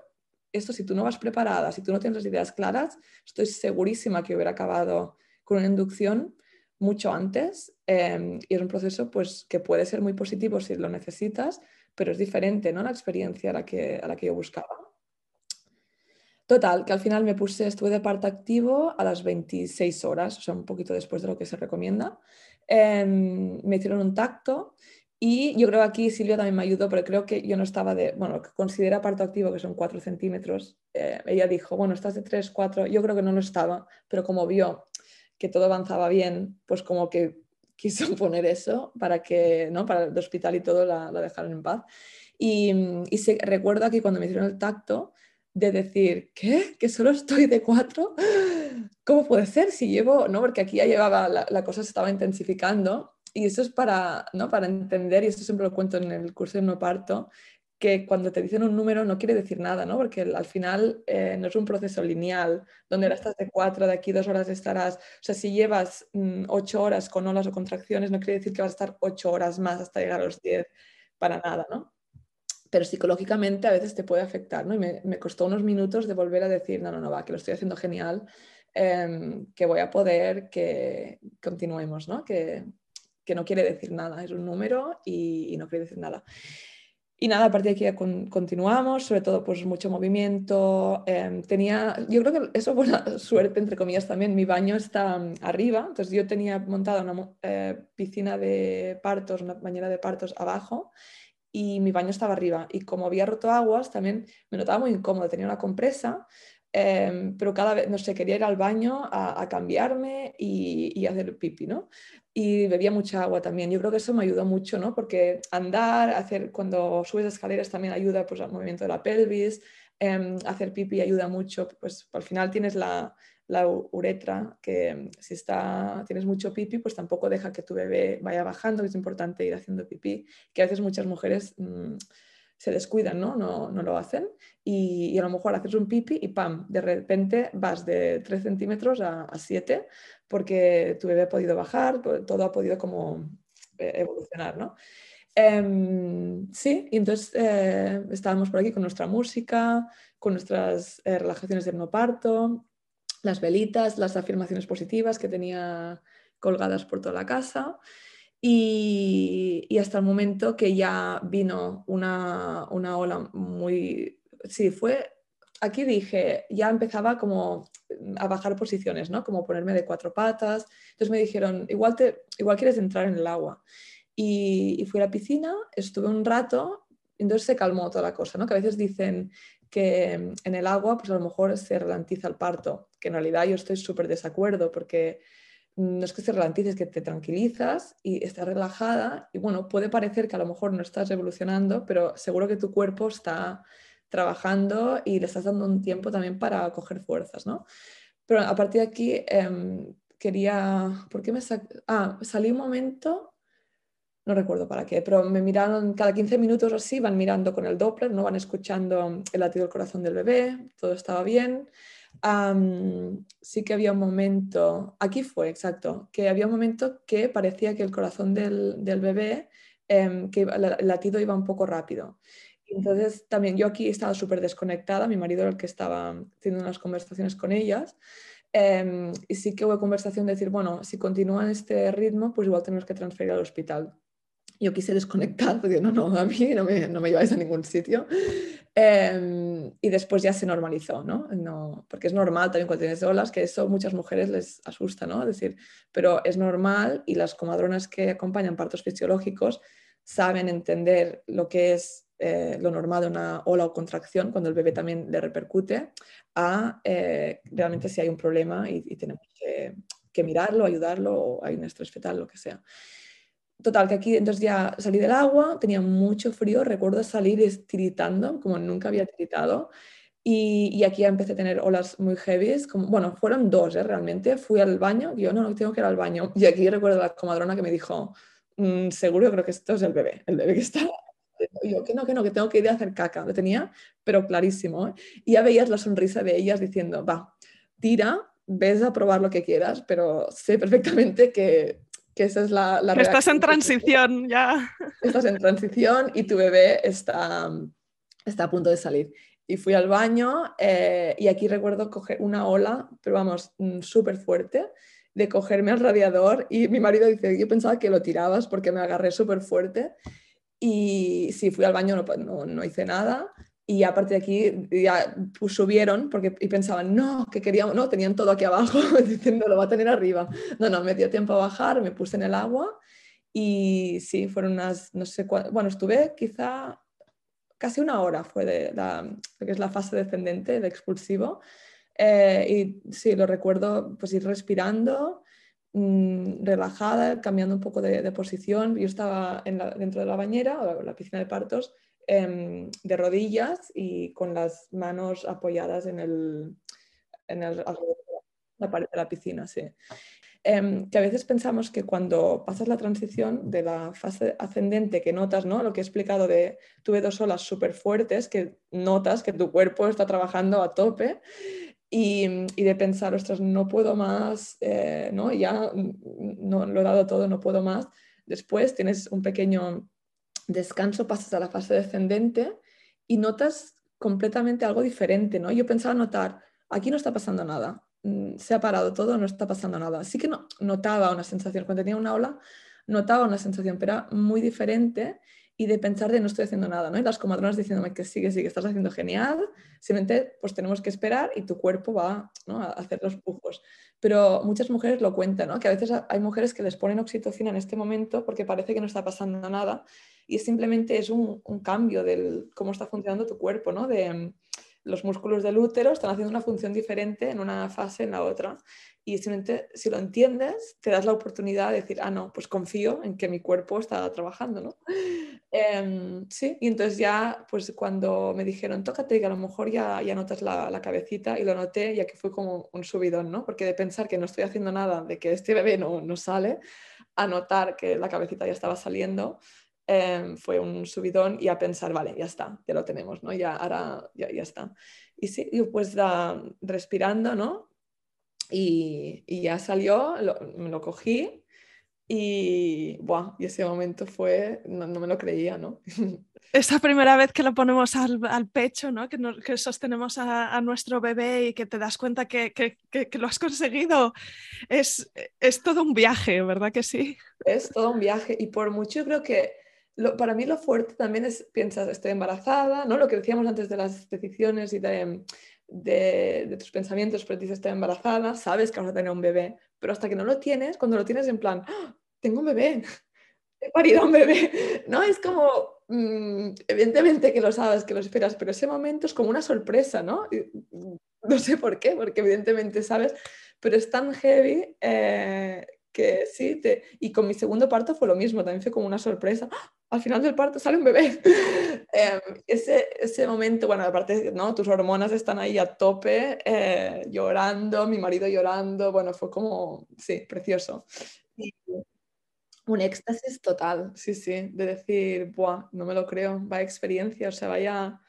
esto si tú no vas preparada, si tú no tienes las ideas claras, estoy segurísima que hubiera acabado con una inducción mucho antes em, y es un proceso pues, que puede ser muy positivo si lo necesitas, pero es diferente ¿no? la experiencia a la, que, a la que yo buscaba. Total, que al final me puse, estuve de parto activo a las 26 horas, o sea, un poquito después de lo que se recomienda. Em, me hicieron un tacto y yo creo que aquí Silvia también me ayudó, pero creo que yo no estaba de, bueno, que considera parto activo, que son 4 centímetros. Eh, ella dijo, bueno, estás de 3, 4, yo creo que no lo estaba, pero como vio que todo avanzaba bien, pues como que quiso poner eso para que, ¿no? Para el hospital y todo la, dejaran en paz. Y, y se, recuerdo aquí cuando me hicieron el tacto de decir, ¿qué? ¿Que solo estoy de cuatro? ¿Cómo puede ser si llevo, no? Porque aquí ya llevaba, la, cosa se estaba intensificando y eso es para, ¿no? para entender, y esto siempre lo cuento en el curso de no parto, que cuando te dicen un número no quiere decir nada, ¿no? Porque al final eh, no es un proceso lineal, donde ahora estás de cuatro, de aquí dos horas estarás. O sea, si llevas mm, ocho horas con olas o contracciones, no quiere decir que vas a estar ocho horas más hasta llegar a los diez, para nada, ¿no? Pero psicológicamente a veces te puede afectar, ¿no? Y me, me costó unos minutos de volver a decir, no, no, no, va, que lo estoy haciendo genial, em, que voy a poder, que continuemos, ¿no? Que, que no quiere decir nada, es un número y, y no quiere decir nada. Y nada, a partir de aquí continuamos, sobre todo pues mucho movimiento. Em, tenía, yo creo que eso fue una suerte, entre comillas, también. Mi baño está mm, arriba, entonces yo tenía montada una eh, piscina de partos, una bañera de partos abajo y mi baño estaba arriba. Y como había roto aguas, también me notaba muy incómodo. Tenía una compresa, em, pero cada vez, no sé, quería ir al baño a, cambiarme y, y, hacer pipi, ¿no? y bebía mucha agua también. Yo creo que eso me ayudó mucho, ¿no? Porque andar, hacer, cuando subes escaleras también ayuda pues, al movimiento de la pelvis, eh, hacer pipí ayuda mucho, pues al final tienes la, la uretra, que em, si está, tienes mucho pipí, pues tampoco deja que tu bebé vaya bajando, que es importante ir haciendo pipí, que a veces muchas mujeres mmm, se descuidan, ¿no? No, no lo hacen y, y, a lo mejor haces un pipi y ¡pam! De repente vas de 3 centímetros a, a 7 porque tu bebé ha podido bajar, todo ha podido como eh, evolucionar, ¿no? Eh, sí, y entonces eh, estábamos por aquí con nuestra música, con nuestras eh, relajaciones de no parto, las velitas, las afirmaciones positivas que tenía colgadas por toda la casa. Y, y hasta el momento que ya vino una, una ola muy... Sí, fue aquí dije, ya empezaba como a bajar posiciones, ¿no? Como ponerme de cuatro patas. Entonces me dijeron, igual, te, igual quieres entrar en el agua. Y, fui a la piscina, estuve un rato, entonces se calmó toda la cosa, ¿no? Que a veces dicen que en el agua, pues a lo mejor se ralentiza el parto, que en realidad yo estoy súper desacuerdo porque no es que se ralentice, es que te tranquilizas y estás relajada y bueno, puede parecer que a lo mejor no estás evolucionando, pero seguro que tu cuerpo está trabajando y le estás dando un tiempo también para coger fuerzas, ¿no? Pero a partir de aquí eh, quería, ¿por qué me ah, salí un momento no recuerdo para qué, pero me miraron cada 15 minutos o así, van mirando con el Doppler, no van escuchando el latido del corazón del bebé, todo estaba bien. sí que había un momento, aquí fue exacto, que había un momento que parecía que el corazón del, bebé, em, que el latido iba un poco rápido. Entonces también yo aquí estaba súper desconectada, mi marido era el que estaba teniendo unas conversaciones con ellas. Em, y sí que hubo conversación de decir, bueno, si continúa en este ritmo, pues igual tenemos que transferir al hospital yo quise desconectar, porque no, no, a mí no me, no me lleváis a ningún sitio. Em, y después ya se normalizó, ¿no? ¿no? Porque es normal también cuando tienes olas, que eso muchas mujeres les asusta, ¿no? Es decir, pero es normal y las comadronas que acompañan partos fisiológicos saben entender lo que es eh, lo normal de una ola o contracción cuando el bebé también le repercute a eh, realmente si hay un problema y, tenemos que, que, mirarlo, ayudarlo o hay un estrés fetal, lo que sea. Total, que aquí entonces ya salí del agua, tenía mucho frío, recuerdo salir tiritando, como nunca había tiritado. Y, aquí ya empecé a tener olas muy heavy, como, bueno, fueron dos ¿eh? realmente. Fui al baño, yo no, no tengo que ir al baño. Y aquí recuerdo a la comadrona que me dijo, mm, seguro creo que esto es el bebé, el bebé que está. Yo, que no, que no, que tengo que ir a hacer caca. Lo tenía, pero clarísimo. ¿eh? Y ya veías la sonrisa de ellas diciendo, va, tira, ves a probar lo que quieras, pero sé perfectamente que que esa es la, la Estás en transición ya. Estás en transición y tu bebé está, está a punto de salir. Y fui al baño eh, y aquí recuerdo coger una ola, pero vamos, mm, súper fuerte, de cogerme al radiador y mi marido dice, yo pensaba que lo tirabas porque me agarré súper fuerte. Y sí, fui al baño, no, no, no hice nada, y a partir de aquí ya pues, subieron porque, y pensaban, no, que queríamos, no, tenían todo aquí abajo, diciendo, lo va a tener arriba. No, no, me dio tiempo a bajar, me puse en el agua y sí, fueron unas, no sé cuánto, bueno, estuve quizá casi una hora, fue de la, que es la fase descendente, de expulsivo. Eh, y sí, lo recuerdo, pues ir respirando, mmm, relajada, cambiando un poco de, de posición. Yo estaba en la, dentro de la bañera, o la piscina de partos, Em, de rodillas y con las manos apoyadas en, el, en la pared de la piscina. Sí. Em, que a veces pensamos que cuando pasas la transición de la fase ascendente que notas, ¿no? lo que he explicado de tuve dos olas súper fuertes, que notas que tu cuerpo está trabajando a tope y, de pensar, ostras, no puedo más, eh, ¿no? ya no, lo he dado todo, no puedo más. Después tienes un pequeño descanso pasas a la fase descendente y notas completamente algo diferente, ¿no? Yo pensaba notar, aquí no está pasando nada, mm, se ha parado todo, no está pasando nada. Sí que no, notaba una sensación, cuando tenía una ola, notaba una sensación, pero era muy diferente y de pensar de no estoy haciendo nada, ¿no? Y las comadronas diciéndome que sigue, sigue, estás haciendo genial, simplemente pues tenemos que esperar y tu cuerpo va a hacer los pujos. Pero muchas mujeres lo cuentan, ¿no? Que a veces hay mujeres que les ponen oxitocina en este momento porque parece que no está pasando nada y simplemente es un, un cambio de cómo está funcionando tu cuerpo, ¿no? De, los músculos del útero están haciendo una función diferente en una fase en la otra. Y simplemente, si lo entiendes, te das la oportunidad de decir, ah, no, pues confío en que mi cuerpo está trabajando, ¿no? Em, sí, y entonces ya, pues cuando me dijeron, tócate, que a lo mejor ya, ya notas la, la, cabecita, y lo noté, ya que fue como un subidón, ¿no? Porque de pensar que no estoy haciendo nada, de que este bebé no, no sale, a notar que la cabecita ya estaba saliendo, Em, fue un subidón y a pensar, vale, ya está, ya lo tenemos, ¿no? Ya, ahora, ya, ya está. Y sí, pues respirando, ¿no? Y, y ya salió, lo, me lo cogí y, buah, y ese momento fue, no, no me lo creía, ¿no? Esa primera vez que lo ponemos al, al pecho, ¿no? que, no, que sostenemos a, a, nuestro bebé y que te das cuenta que, que, que, lo has conseguido, es, es todo un viaje, ¿verdad que sí? Es todo un viaje y por mucho creo que para mí lo fuerte también es, piensas, estoy embarazada, ¿no? Lo que decíamos antes de las decisiones y de, de, tus pensamientos, pero dices, estoy embarazada, sabes que vas a tener un bebé, pero hasta que no lo tienes, cuando lo tienes en plan, ¡Ah! tengo un bebé, he parido un bebé, ¿no? Es como, mmm, evidentemente que lo sabes, que lo esperas, pero ese momento es como una sorpresa, ¿no? Mm, no sé por qué, porque evidentemente sabes, pero es tan heavy eh, que sí, te... y con mi segundo parto fue lo mismo, también fue como una sorpresa. ¡Ah! Al final del parto sale un bebé. eh, ese, ese momento, bueno, aparte, ¿no? Tus hormonas están ahí a tope, eh, llorando, mi marido llorando, bueno, fue como, sí, precioso. Y, un éxtasis total, sí, sí, de decir, Buah, no me lo creo, vaya experiencia, o sea, vaya,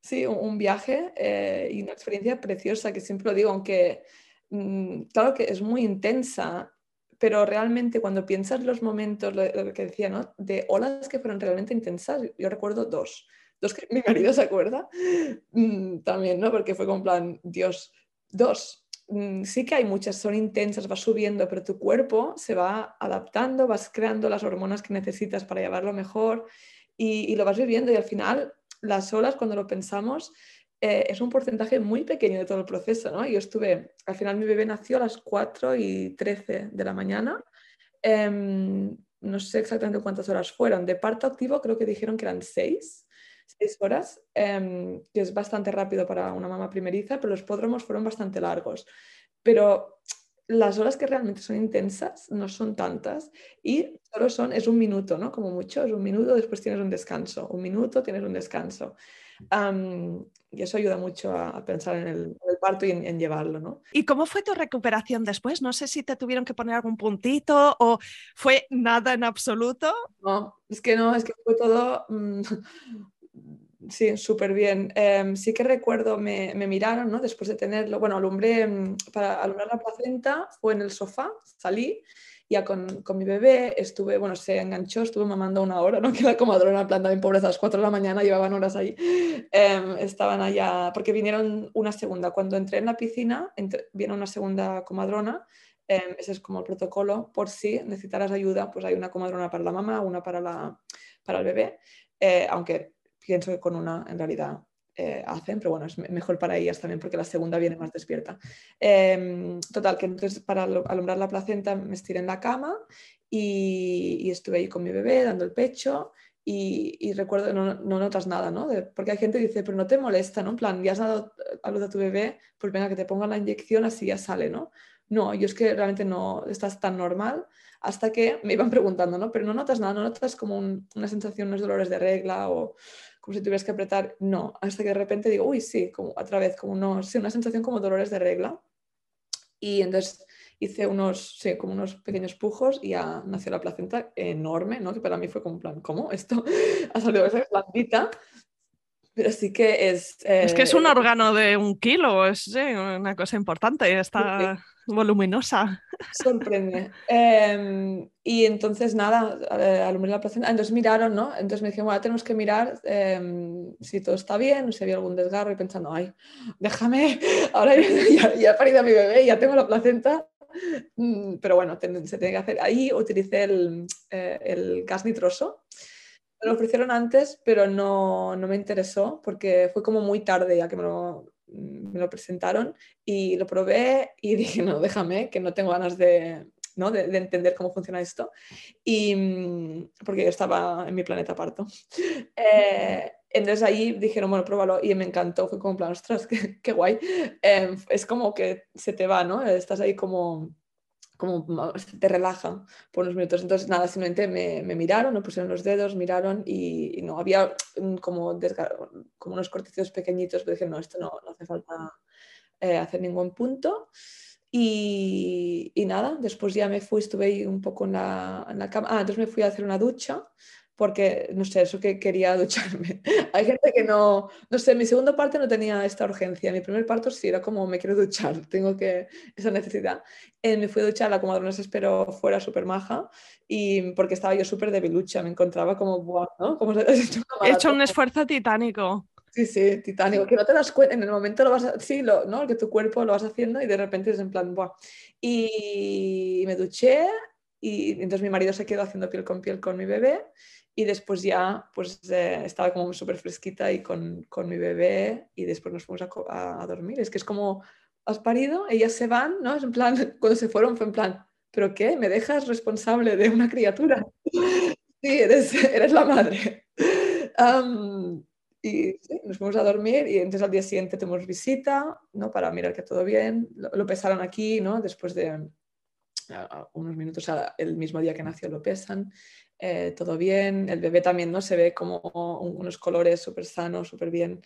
sí, un, viaje eh, y una experiencia preciosa, que siempre lo digo, aunque mm, claro que es muy intensa, pero realmente cuando piensas los momentos, lo, que decía, ¿no? De olas que fueron realmente intensas, yo recuerdo dos, dos que mi marido se acuerda mm, también, ¿no? Porque fue con plan, Dios, dos, Mm, sí que hay muchas, son intensas, vas subiendo, pero tu cuerpo se va adaptando, vas creando las hormonas que necesitas para llevarlo mejor y, lo vas viviendo y al final las olas, cuando lo pensamos, eh, es un porcentaje muy pequeño de todo el proceso, ¿no? Yo estuve, al final mi bebé nació a las 4 y 13 de la mañana, em, no sé exactamente cuántas horas fueron, de parto activo creo que dijeron que eran 6 seis horas, em, que es bastante rápido para una mamá primeriza, pero los pódromos fueron bastante largos. Pero las horas que realmente son intensas no son tantas y solo son, es un minuto, ¿no? Como mucho, es un minuto, después tienes un descanso, un minuto tienes un descanso. Y eso ayuda mucho a, pensar en el, parto y en, llevarlo, ¿no? ¿Y cómo fue tu recuperación después? No sé si te tuvieron que poner algún puntito o fue nada en absoluto. No, es que no, es que fue todo... Mm, Sí, súper bien. Em, sí que recuerdo, me, miraron, ¿no? Después de tenerlo, bueno, alumbré, mm, para alumbrar la placenta, fue en el sofá, salí, ya con, con, mi bebé, estuve, bueno, se enganchó, estuve mamando una hora, ¿no? Que la comadrona, en plan, en pobreza, a las 4 de la mañana, llevaban horas ahí. Em, estaban allá, porque vinieron una segunda. Cuando entré en la piscina, viene una segunda comadrona, em, ese es como el protocolo, por si necesitaras ayuda, pues hay una comadrona para la mamá, una para, la, para el bebé, eh, aunque pienso que con una en realidad eh, hacen, pero bueno, es mejor para ellas también porque la segunda viene más despierta. Em, total, que entonces para alumbrar la placenta me estiré en la cama y, estuve ahí con mi bebé dando el pecho y, recuerdo, no, no, notas nada, ¿no? porque hay gente que dice, pero no te molesta, ¿no? En plan, ya has dado a luz a tu bebé, pues venga, que te pongan la inyección, así ya sale, ¿no? No, yo es que realmente no estás tan normal hasta que me iban preguntando, ¿no? Pero no notas nada, no notas como una sensación, unos dolores de regla o como si tuvieras que apretar, no, hasta que de repente digo, uy, sí, como otra vez, como no, sí, una sensación como dolores de regla. Y entonces hice unos, sí, como unos pequeños pujos y ya nació la placenta enorme, ¿no? Que para mí fue como un plan, ¿cómo? Esto ha salido esa blandita. Pero sí que es... Es que es un eh, órgano de un kilo, es una cosa importante, está voluminosa. Sorprende. Em, y entonces, nada, alumbré la placenta. Entonces miraron, ¿no? Entonces me dijeron, bueno, tenemos que mirar em, si todo está bien, si había algún desgarro. Y pensando, ay, déjame, ahora ya, ya he parido a mi bebé, ya tengo la placenta. Mm, pero bueno, se tiene que hacer. Ahí utilicé el, eh, el gas nitroso. Me lo ofrecieron antes, pero no, no me interesó porque fue como muy tarde ya que me lo, me lo presentaron y lo probé y dije, no, déjame, que no tengo ganas de, ¿no? de, entender cómo funciona esto. Y mm, porque yo estaba en mi planeta parto. Eh, entonces ahí dijeron, bueno, pruébalo y me encantó. Fue como plan, ostras, qué, guay. Eh, es como que se te va, ¿no? Estás ahí como como te relaja por unos minutos. Entonces, nada, simplemente me, me miraron, me pusieron los dedos, miraron y, no, había como, como unos cortecitos pequeñitos, pero dije, no, esto no, no hace falta eh, hacer ningún punto. Y, y, nada, después ya me fui, estuve ahí un poco en la, en la cama. Ah, entonces me fui a hacer una ducha porque, no sé, eso que quería ducharme. Hay gente que no, no sé, mi segundo parte no tenía esta urgencia, mi primer parto sí era como me quiero duchar, tengo que, esa necesidad. Eh, me fui a duchar, la comadrona se esperó fuera súper maja y porque estaba yo súper debilucha, me encontraba como, Buah, ¿no? Como He hecho un esfuerzo titánico. Sí, sí, titánico, que no te das cuenta, en el momento lo vas a, sí, lo, ¿no? Que tu cuerpo lo vas haciendo y de repente es en plan, Buah. Y me duché y entonces mi marido se quedó haciendo piel con piel con mi bebé y después ya pues eh, estaba como súper fresquita y con, con, mi bebé y después nos fuimos a, a, dormir. Es que es como, has parido, ellas se van, ¿no? Es en plan, cuando se fueron fue en plan, ¿pero qué? ¿Me dejas responsable de una criatura? sí, eres, eres la madre. y sí, nos fuimos a dormir y entonces al día siguiente tenemos visita, ¿no? Para mirar que todo bien. Lo, lo pesaron aquí, ¿no? Después de unos minutos, el mismo día que nació lo pesan eh, todo bien, el bebé también no se ve como unos colores súper sanos, súper bien.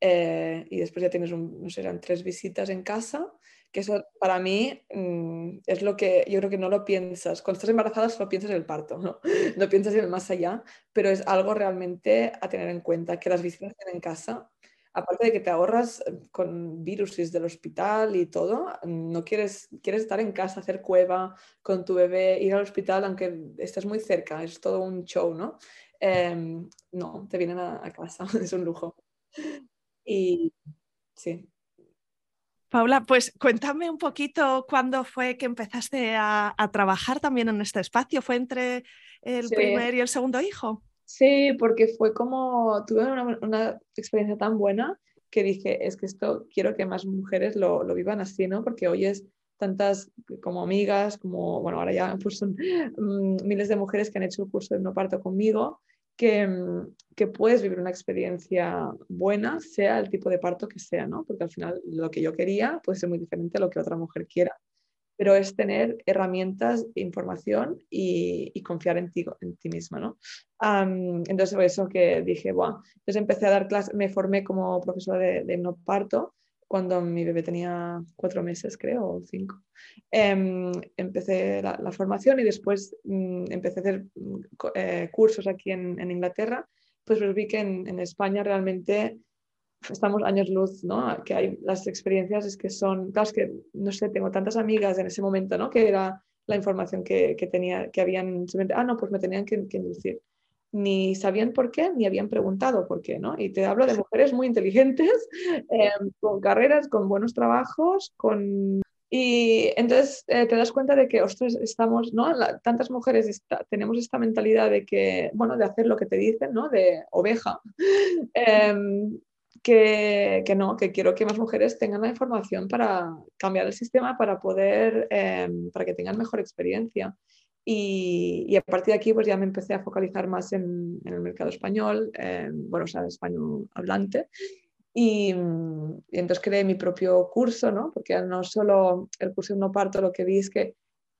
Eh, y después ya tienes, un, no sé, eran tres visitas en casa que eso para mí mm, es lo que yo creo que no lo piensas. Cuando estás embarazada solo piensas en el parto, ¿no? No piensas en el más allá, pero es algo realmente a tener en cuenta, que las visitas en casa, aparte de que te ahorras eh, con virus del hospital y todo, no quieres, quieres estar en casa, hacer cueva con tu bebé, ir al hospital aunque estés muy cerca, es todo un show, ¿no? Em, no, te vienen a, a casa, es un lujo. Y sí, Paula, pues cuéntame un poquito cuándo fue que empezaste a, trabajar también en este espacio. ¿Fue entre el primer y el segundo hijo? Sí, porque fue como, tuve una, experiencia tan buena que dije, es que esto quiero que más mujeres lo, lo vivan así, ¿no? Porque hoy es tantas como amigas, como, bueno, ahora ya pues son mm, miles de mujeres que han hecho el curso de no parto conmigo Mm, que, puedes vivir una experiencia buena, sea el tipo de parto que sea, ¿no? Porque al final lo que yo quería puede ser muy diferente a lo que otra mujer quiera, pero es tener herramientas, información y, confiar en ti, en ti misma, ¿no? entonces, por eso que dije, bueno, entonces empecé a dar clases, me formé como profesora de, de no parto cuando mi bebé tenía cuatro meses, creo, o cinco. Em, empecé la, formación y después mm, empecé a hacer mm, eh, cursos aquí en, Inglaterra, pues, pues vi que en, España realmente estamos años luz, ¿no? Que hay las experiencias es que son, claro, es que, no sé, tengo tantas amigas en ese momento, ¿no? Que era la información que, que tenía, que habían, ah, no, pues me tenían que, que inducir ni sabían por qué, ni habían preguntado por qué, ¿no? Y te hablo de mujeres muy inteligentes, em, con carreras, con buenos trabajos, con... Y entonces eh, te das cuenta de que, ostras, estamos, ¿no? tantas mujeres tenemos esta mentalidad de que, bueno, de hacer lo que te dicen, ¿no? De oveja. Em, que, que, no, que quiero que más mujeres tengan la información para cambiar el sistema, para poder, em, para que tengan mejor experiencia. Y, a partir de aquí pues ya me empecé a focalizar más en, el mercado español, bueno, o sea, español hablante. Y, entonces creé mi propio curso, ¿no? Porque no solo el curso no parto, lo que vi es que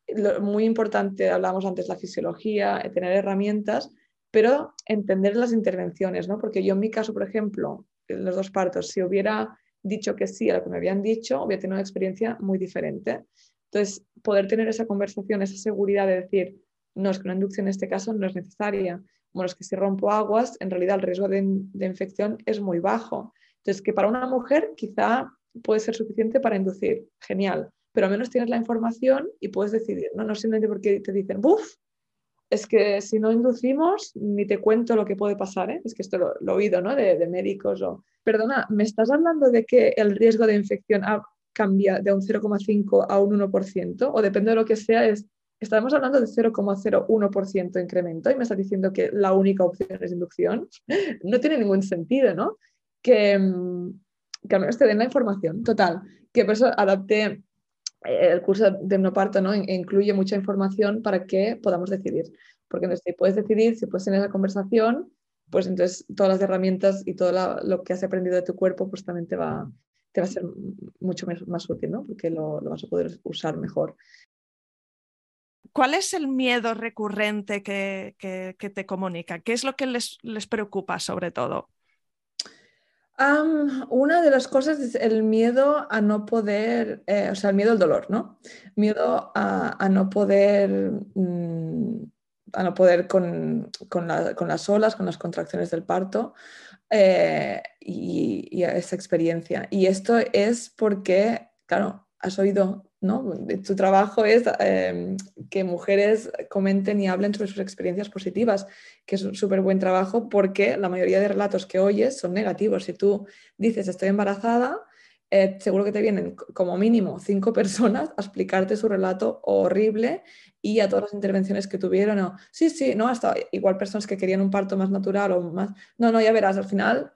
lo, muy importante, hablamos antes, la fisiología, eh, tener herramientas, pero entender las intervenciones, ¿no? Porque yo en mi caso, por ejemplo, en los dos partos, si hubiera dicho que sí a lo que me habían dicho, hubiera tenido una experiencia muy diferente. Entonces, poder tener esa conversación, esa seguridad de decir, no, es que una inducción en este caso no es necesaria. Bueno, es que si rompo aguas, en realidad el riesgo de, infección es muy bajo. Entonces, que para una mujer quizá puede ser suficiente para inducir, genial, pero al menos tienes la información y puedes decidir, no, no simplemente porque te dicen, ¡buf! Es que si no inducimos, ni te cuento lo que puede pasar, ¿eh? es que esto lo, he oído ¿no? de, médicos o, perdona, ¿me estás hablando de que el riesgo de infección cambia de un 0,5 a un 1%, o depende de lo que sea, es, estamos hablando de 0,01% de incremento y me estás diciendo que la única opción es inducción. No tiene ningún sentido, ¿no? Que, mm, que al menos te den la información. Total, que por eso adapté el curso de hipnoparto, ¿no? Incluye mucha información para que podamos decidir. Porque si puedes decidir, si puedes tener esa conversación, pues entonces todas las herramientas y todo lo que has aprendido de tu cuerpo, pues también te va, a ser mucho más, útil, ¿no? Porque lo, vas a poder usar mejor. ¿Cuál es el miedo recurrente que, te comunica? ¿Qué es lo que les, preocupa sobre todo? Una de las cosas es el miedo a no poder, eh, o sea, el miedo al dolor, ¿no? Miedo a, no poder, mm, a no poder con, con, las olas, con las contracciones del parto, eh, y, esa experiencia. Y esto es porque, claro, has oído, ¿no? Tu trabajo es em, que mujeres comenten y hablen sobre sus experiencias positivas, que es un súper buen trabajo porque la mayoría de relatos que oyes son negativos. Si tú dices estoy embarazada, eh, seguro que te vienen como mínimo cinco personas a explicarte su relato horrible y a todas las intervenciones que tuvieron. Sí, sí, no, hasta igual personas que querían un parto más natural o más. No, no, ya verás, al final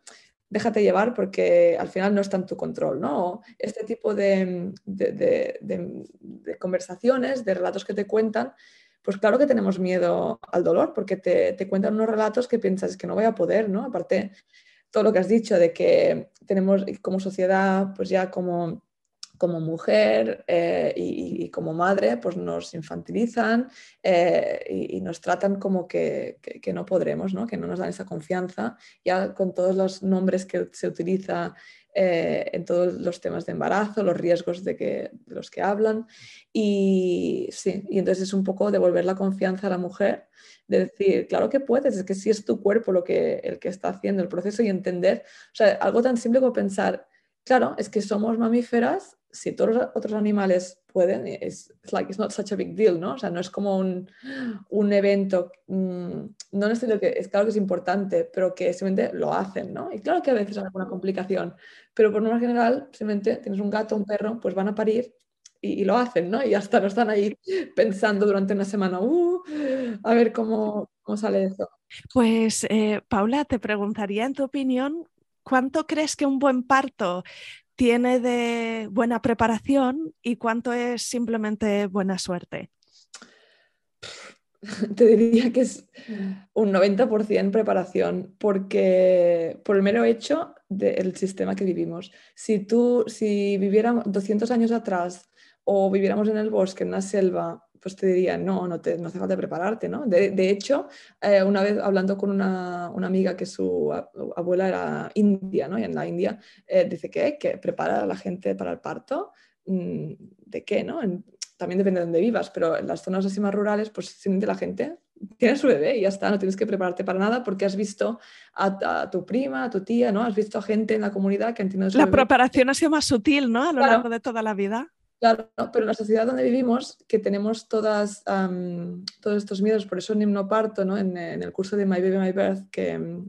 déjate llevar porque al final no está en tu control, ¿no? Este tipo de, de, de, conversaciones, de relatos que te cuentan, pues claro que tenemos miedo al dolor porque te, te, cuentan unos relatos que piensas que no voy a poder, ¿no? Aparte, todo lo que has dicho de que tenemos como sociedad, pues ya como, como mujer eh, y, como madre, pues nos infantilizan eh, y, nos tratan como que, que, no podremos, ¿no? que no nos dan esa confianza, ya con todos los nombres que se utiliza eh, en todos los temas de embarazo, los riesgos de, que, de los que hablan. Y sí, y entonces es un poco devolver la confianza a la mujer, de decir, claro que puedes, es que si es tu cuerpo lo que, el que está haciendo el proceso y entender, o sea, algo tan simple como pensar, claro, es que somos mamíferas, si todos los otros animales pueden, es like it's not such a big deal, ¿no? O sea, no es como un, un evento, mm, no el que es claro que es importante, pero que simplemente lo hacen, ¿no? Y claro que a veces hay alguna complicación, pero por norma general, simplemente tienes un gato, un perro, pues van a parir y, lo hacen, ¿no? Y hasta no están ahí pensando durante una semana, uh, a ver cómo, cómo sale eso. Pues, eh, Paula, te preguntaría en tu opinión, ¿cuánto crees que un buen parto tiene de buena preparación y cuánto es simplemente buena suerte? Te diría que es un 90% preparación, porque por el mero hecho del sistema que vivimos. Si tú, si viviéramos 200 años atrás o viviéramos en el bosque, en una selva, pues te diría, no, no, te, no hace falta prepararte, ¿no? De, de hecho, eh, una vez hablando con una, una, amiga que su abuela era india, ¿no? Y en la India eh, dice que, que prepara a la gente para el parto. Mm, ¿De qué, no? también depende de dónde vivas, pero en las zonas así más rurales, pues simplemente la gente tiene su bebé y ya está, no tienes que prepararte para nada porque has visto a, tu prima, a tu tía, ¿no? Has visto a gente en la comunidad que han tenido su La preparación ha sido más sutil, ¿no? A lo largo de toda la vida. Claro, pero en la sociedad donde vivimos, que tenemos todas, todos estos miedos, por eso en himnoparto, ¿no? en, el curso de My Baby, My Birth que,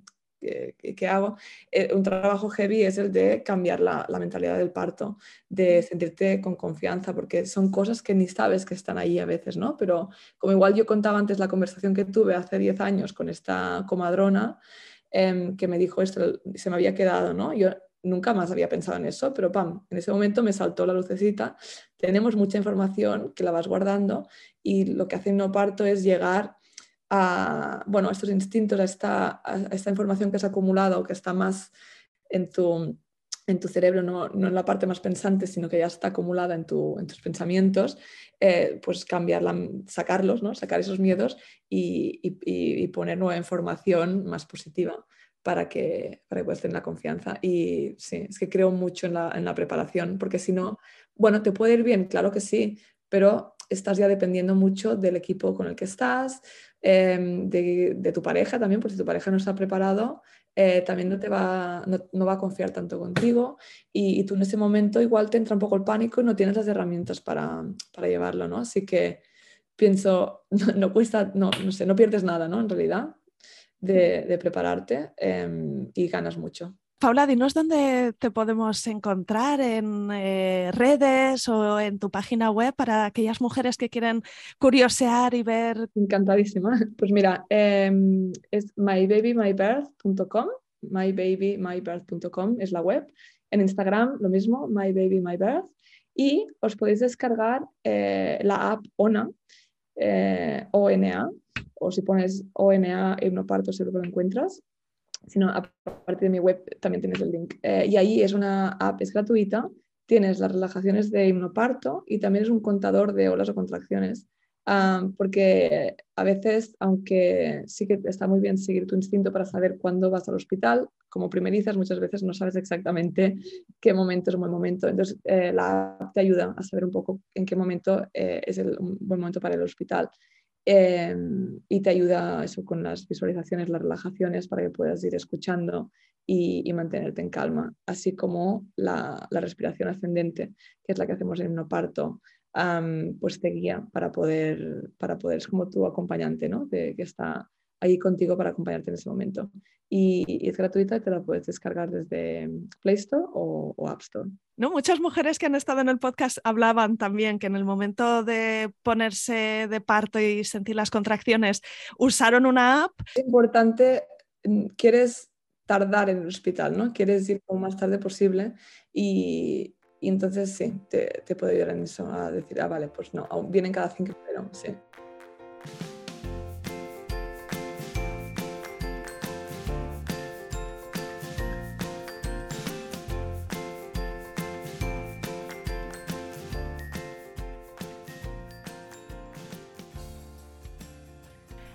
que, hago, eh, un trabajo heavy es el de cambiar la, la, mentalidad del parto, de sentirte con confianza, porque son cosas que ni sabes que están ahí a veces, ¿no? Pero como igual yo contaba antes la conversación que tuve hace 10 años con esta comadrona, em, que me dijo esto, se me había quedado, ¿no? Yo nunca más había pensado en eso, pero pam, en ese momento me saltó la lucecita. Tenemos mucha información que la vas guardando y lo que hace no parto es llegar a, bueno, a estos instintos, a esta, esta información que has acumulado, que está más en tu, en tu cerebro, no, no, en la parte más pensante, sino que ya está acumulada en, tu, en tus pensamientos, eh, pues cambiarla, sacarlos, ¿no? sacar esos miedos y, y, y poner nueva información más positiva para que, para que la confianza. Y sí, es que creo mucho en la, en la preparación, porque si no, bueno, te puede ir bien, claro que sí, pero estás ya dependiendo mucho del equipo con el que estás, em, de, de, tu pareja también, porque si tu pareja no está preparado, eh, también no, te va, no, no, va a confiar tanto contigo y, y, tú en ese momento igual te entra un poco el pánico y no tienes las herramientas para, para llevarlo, ¿no? Así que pienso, no, no cuesta, no, no sé, no pierdes nada, ¿no? En realidad, de, prepararte em, y ganas mucho. Paula, dinos dónde te podemos encontrar en eh, redes o en tu página web para aquellas mujeres que quieren curiosear y ver. Encantadísima. Pues mira, em, es mybabymybirth.com, mybabymybirth.com es la web. En Instagram lo mismo, mybabymybirth. Y os podéis descargar eh, la app ONA, eh, ONA, o si pones ONA hipnoparto seguro que lo encuentras. Si no, a partir de mi web también tienes el link. Eh, y ahí es una app, es gratuita, tienes las relajaciones de hipnoparto y también es un contador de olas o contracciones. Ah, porque a veces, aunque sí que está muy bien seguir tu instinto para saber cuándo vas al hospital, como primerizas muchas veces no sabes exactamente qué momento es un buen momento. Entonces, eh, la app te ayuda a saber un poco en qué momento eh, es el, un buen momento para el hospital. Em, y te ayuda eso con las visualizaciones, las relajaciones para que puedas ir escuchando y, mantenerte en calma, así como la, respiración ascendente, que es la que hacemos en un parto, pues te guía para poder, para poder, es como tu acompañante, ¿no? De, que está ahí contigo para acompañarte en ese momento. Y, es gratuita y te la puedes descargar desde Play Store o, App Store. ¿No? Muchas mujeres que han estado en el podcast hablaban también que en el momento de ponerse de parto y sentir las contracciones usaron una app. Es importante, mm, quieres tardar en el hospital, ¿no? Quieres ir lo más tarde posible y, entonces sí, te, te puede ayudar en eso, a decir, ah, vale, pues no, vienen cada cinco, pero sí.